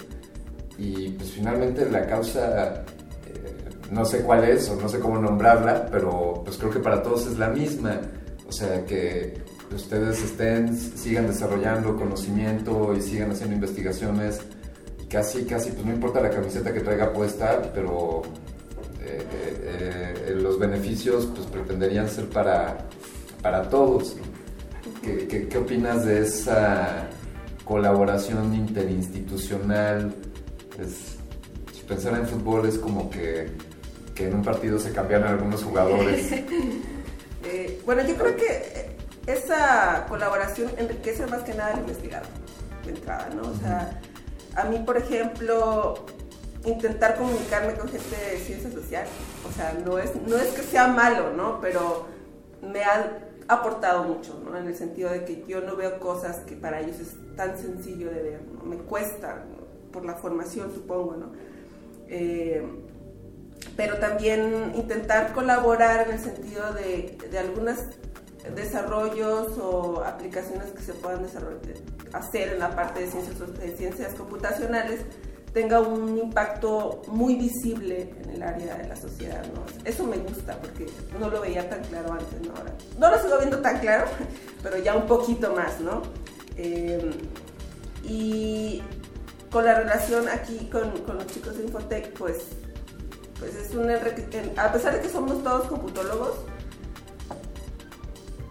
Y pues finalmente la causa, eh, no sé cuál es o no sé cómo nombrarla, pero pues creo que para todos es la misma. O sea, que ustedes estén, sigan desarrollando conocimiento y sigan haciendo investigaciones. Casi, casi, pues no importa la camiseta que traiga puesta, pero eh, eh, los beneficios pues pretenderían ser para, para todos. ¿Qué, qué, qué opinas de esa colaboración interinstitucional? Es, si pensar en fútbol es como que, que en un partido se cambiaron algunos jugadores. Eh, bueno, yo creo que esa colaboración enriquece más que nada al investigador de entrada, ¿no? O sea, a mí, por ejemplo, intentar comunicarme con gente de ciencia social, o sea, no es, no es que sea malo, ¿no? Pero me ha aportado mucho, ¿no? En el sentido de que yo no veo cosas que para ellos es tan sencillo de ver, ¿no? Me cuesta, por la formación, supongo, ¿no? Eh, pero también intentar colaborar en el sentido de, de algunos desarrollos o aplicaciones que se puedan hacer en la parte de ciencias, de ciencias computacionales tenga un impacto muy visible en el área de la sociedad. ¿no? Eso me gusta porque no lo veía tan claro antes, ¿no? Ahora, no lo sigo viendo tan claro, pero ya un poquito más, ¿no? Eh, y con la relación aquí con, con los chicos de Infotec, pues pues es un a pesar de que somos todos computólogos,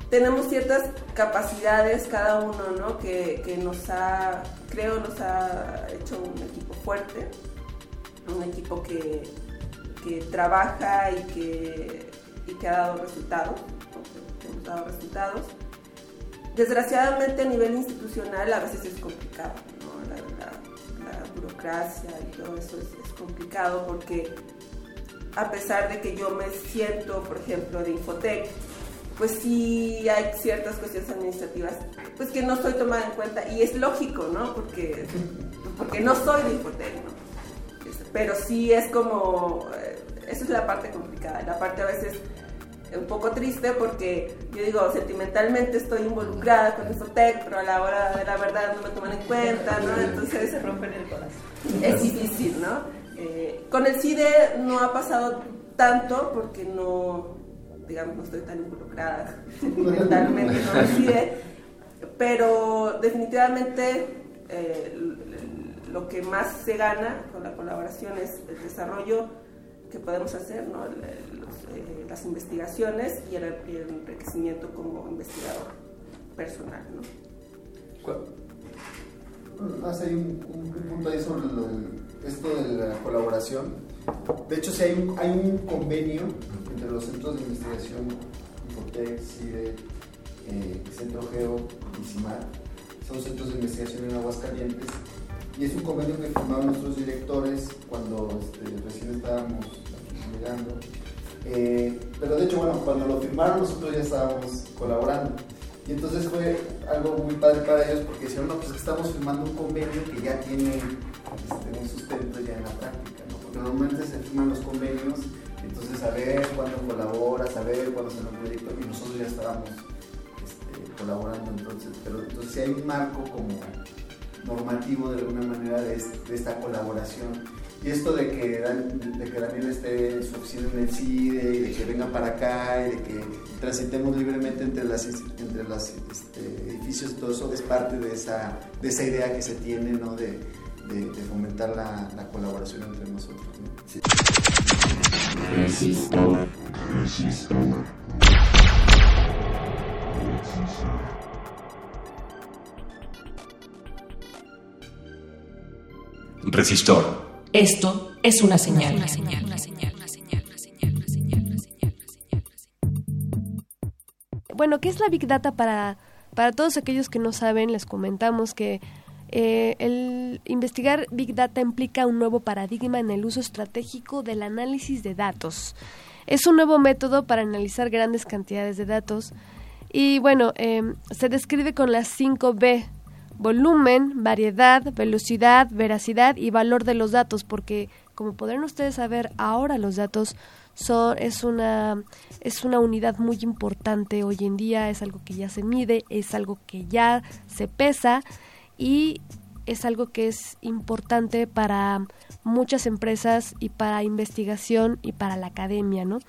tenemos ciertas capacidades cada uno, ¿no? Que nos ha, creo, nos ha hecho un equipo fuerte, un equipo que, que trabaja y que, y que ha dado resultados, hemos dado resultados. Desgraciadamente a nivel institucional a veces es complicado, ¿no? La, la- la burocracia y todo eso es, es complicado porque a pesar de que yo me siento, por ejemplo, de Infotec, pues sí hay ciertas cuestiones administrativas pues que no estoy tomada en cuenta y es lógico, ¿no? Porque, porque no soy de Infotec, ¿no? Es- Pero sí es como, eh, esa es la parte complicada, la parte a veces un poco triste porque yo digo, sentimentalmente estoy involucrada con Infotec, pero a la hora de la verdad no me toman en cuenta, ¿no? Entonces se rompen el corazón. Es difícil, ¿no? Eh, con el CIDE no ha pasado tanto porque no, digamos, no estoy tan involucrada sentimentalmente con el CIDE, pero definitivamente eh, lo que más se gana con la colaboración es el desarrollo que podemos hacer, ¿no? Eh, las investigaciones y el, enriquecimiento como investigador personal. ¿no? Hace un, un, punto ahí sobre esto de la colaboración. De hecho, sí hay un, convenio entre los centros de investigación, Infotec, CIDE, eh, Centro Geo y CIMAR. Son centros de investigación en Aguascalientes y es un convenio que firmaron nuestros directores cuando este, recién estábamos llegando. Eh, pero de hecho, bueno, cuando lo firmaron nosotros ya estábamos colaborando. Y entonces fue algo muy padre para ellos porque dijeron, no, pues estamos firmando un convenio que ya tiene este, un sustento ya en la práctica. Porque normalmente se firman los convenios, entonces saber cuándo colabora, saber cuándo se nos proyecto, y nosotros ya estábamos este, colaborando entonces. Pero entonces hay un marco como normativo de alguna manera de, esta colaboración. Y esto de que, de que Daniel esté en su oficina en el CIDE y de que venga para acá y de que transitemos libremente entre los entre las, este, edificios y todo eso es parte de esa, de esa idea que se tiene ¿no? de, de, fomentar la, la, colaboración entre nosotros. ¿no? Sí. Resistor. Esto es una señal. Una señal, una señal, Bueno, ¿qué es la Big Data para, para todos aquellos que no saben? Les comentamos que eh, el investigar Big Data implica un nuevo paradigma en el uso estratégico del análisis de datos. Es un nuevo método para analizar grandes cantidades de datos. Y bueno, eh, se describe con las 5 B. Volumen, variedad, velocidad, veracidad y valor de los datos, porque como podrán ustedes saber, ahora los datos son, es, una, es una unidad muy importante hoy en día, es algo que ya se mide, es algo que ya se pesa y es algo que es importante para muchas empresas y para investigación y para la academia, ¿no?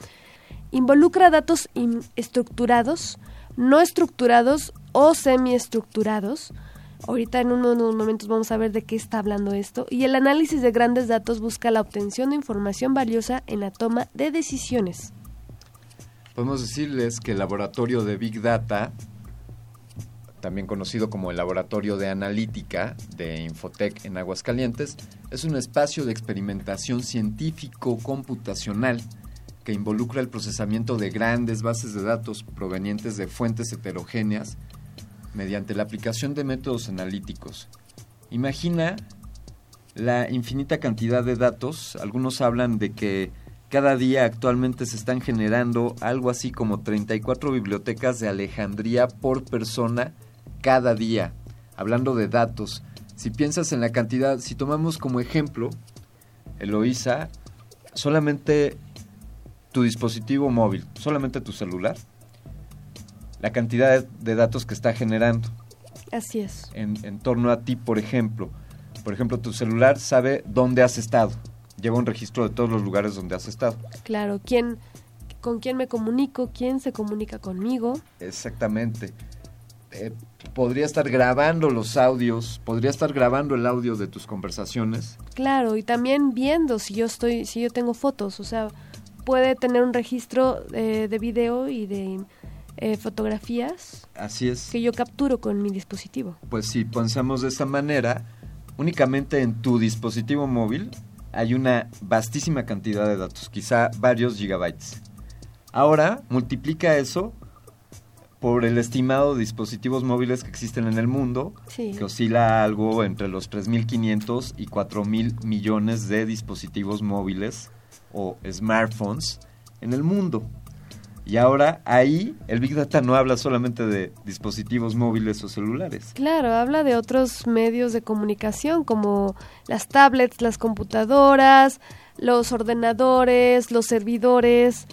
Involucra datos estructurados, no estructurados o semiestructurados, Ahorita en unos momentos vamos a ver de qué está hablando esto. Y el análisis de grandes datos busca la obtención de información valiosa en la toma de decisiones. Podemos decirles que el laboratorio de Big Data, también conocido como el Laboratorio de Analítica de Infotec en Aguascalientes, es un espacio de experimentación científico-computacional que involucra el procesamiento de grandes bases de datos provenientes de fuentes heterogéneas mediante la aplicación de métodos analíticos. Imagina la infinita cantidad de datos. Algunos hablan de que cada día actualmente se están generando algo así como 34 bibliotecas de Alejandría por persona cada día. Hablando de datos, si piensas en la cantidad, si tomamos como ejemplo, Eloísa, solamente tu dispositivo móvil, solamente tu celular, la cantidad de datos que está generando. Así es. En, en, torno a ti, por ejemplo. Por ejemplo, tu celular sabe dónde has estado. Lleva un registro de todos los lugares donde has estado. Claro, quién, con quién me comunico, quién se comunica conmigo. Exactamente. Eh, podría estar grabando los audios, podría estar grabando el audio de tus conversaciones. Claro, y también viendo si yo estoy, si yo tengo fotos, o sea, puede tener un registro eh, de video y de eh, fotografías Así es. que yo capturo con mi dispositivo. Pues si pensamos de esta manera, únicamente en tu dispositivo móvil hay una vastísima cantidad de datos, quizá varios gigabytes. Ahora multiplica eso por el estimado de dispositivos móviles que existen en el mundo, que oscila algo entre los 3.500 y 4.000 millones de dispositivos móviles o smartphones en el mundo. Y ahora ahí el Big Data no habla solamente de dispositivos móviles o celulares. Claro, habla de otros medios de comunicación como las tablets, las computadoras, los ordenadores, los servidores.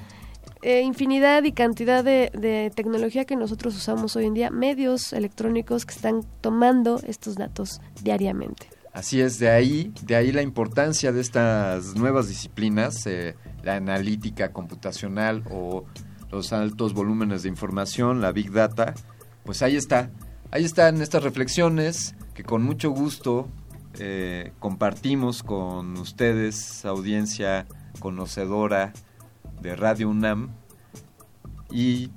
Eh, infinidad y cantidad de, tecnología que nosotros usamos hoy en día, medios electrónicos que están tomando estos datos diariamente. Así es, de ahí, de ahí la importancia de estas nuevas disciplinas, eh, la analítica computacional o los altos volúmenes de información, la big data, pues ahí está, ahí están estas reflexiones que con mucho gusto eh, compartimos con ustedes, audiencia conocedora de Radio UNAM, y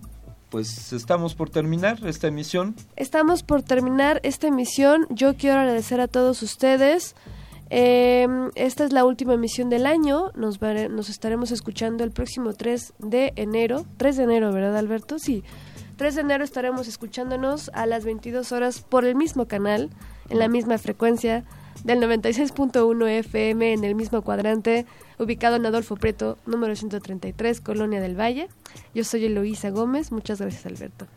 pues estamos por terminar esta emisión. Estamos por terminar esta emisión. Yo quiero agradecer a todos ustedes. Eh, esta es la última emisión del año. Nos, nos estaremos escuchando el próximo 3 de enero. 3 de enero, ¿verdad, Alberto? Sí. 3 de enero estaremos escuchándonos a las 22 horas por el mismo canal, en la misma frecuencia del 96.1 FM, en el mismo cuadrante, ubicado en Adolfo Preto, número 133, Colonia del Valle. Yo soy Eloísa Gómez. Muchas gracias, Alberto.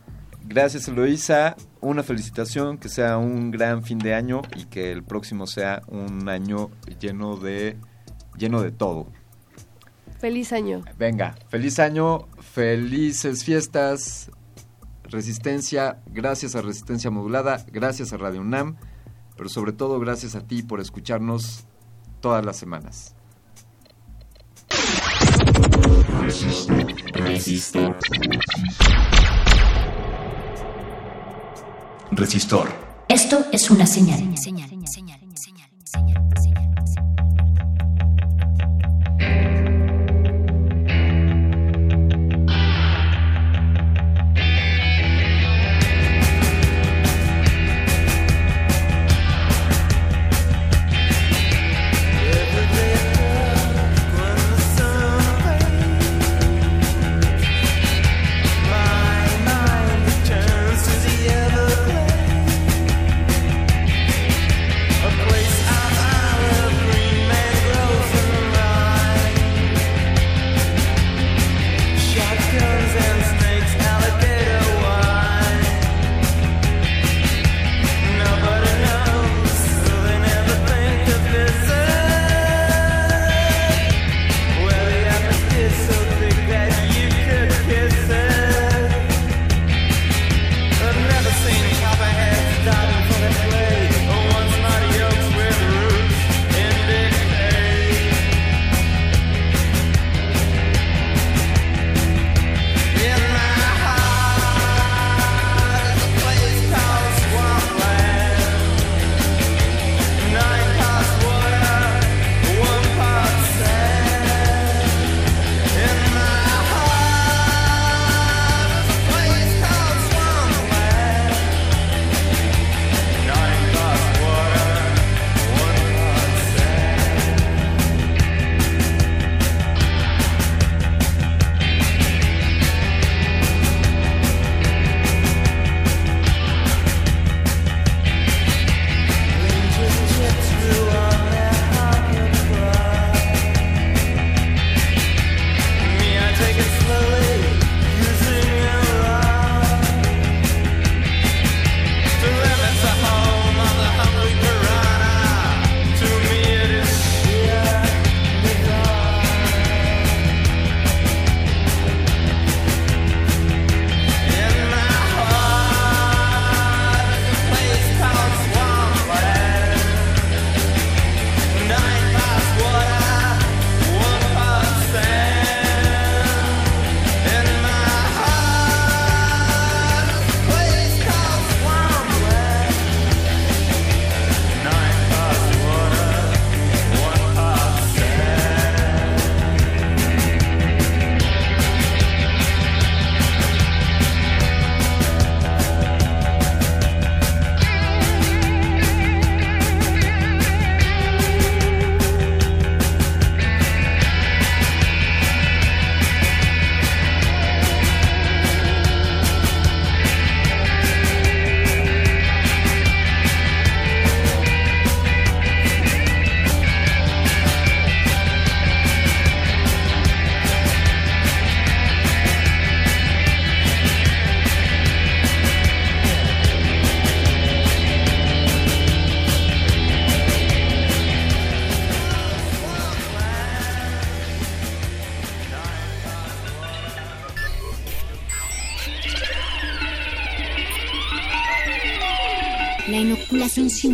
Gracias Eloisa, una felicitación, que sea un gran fin de año y que el próximo sea un año lleno de lleno de todo. Feliz año. Venga, feliz año, felices fiestas, resistencia, gracias a Resistencia Modulada, gracias a Radio UNAM, pero sobre todo gracias a ti por escucharnos todas las semanas. Resistor. Resistor. Esto es una señal. Turns to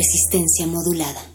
Resistencia modulada.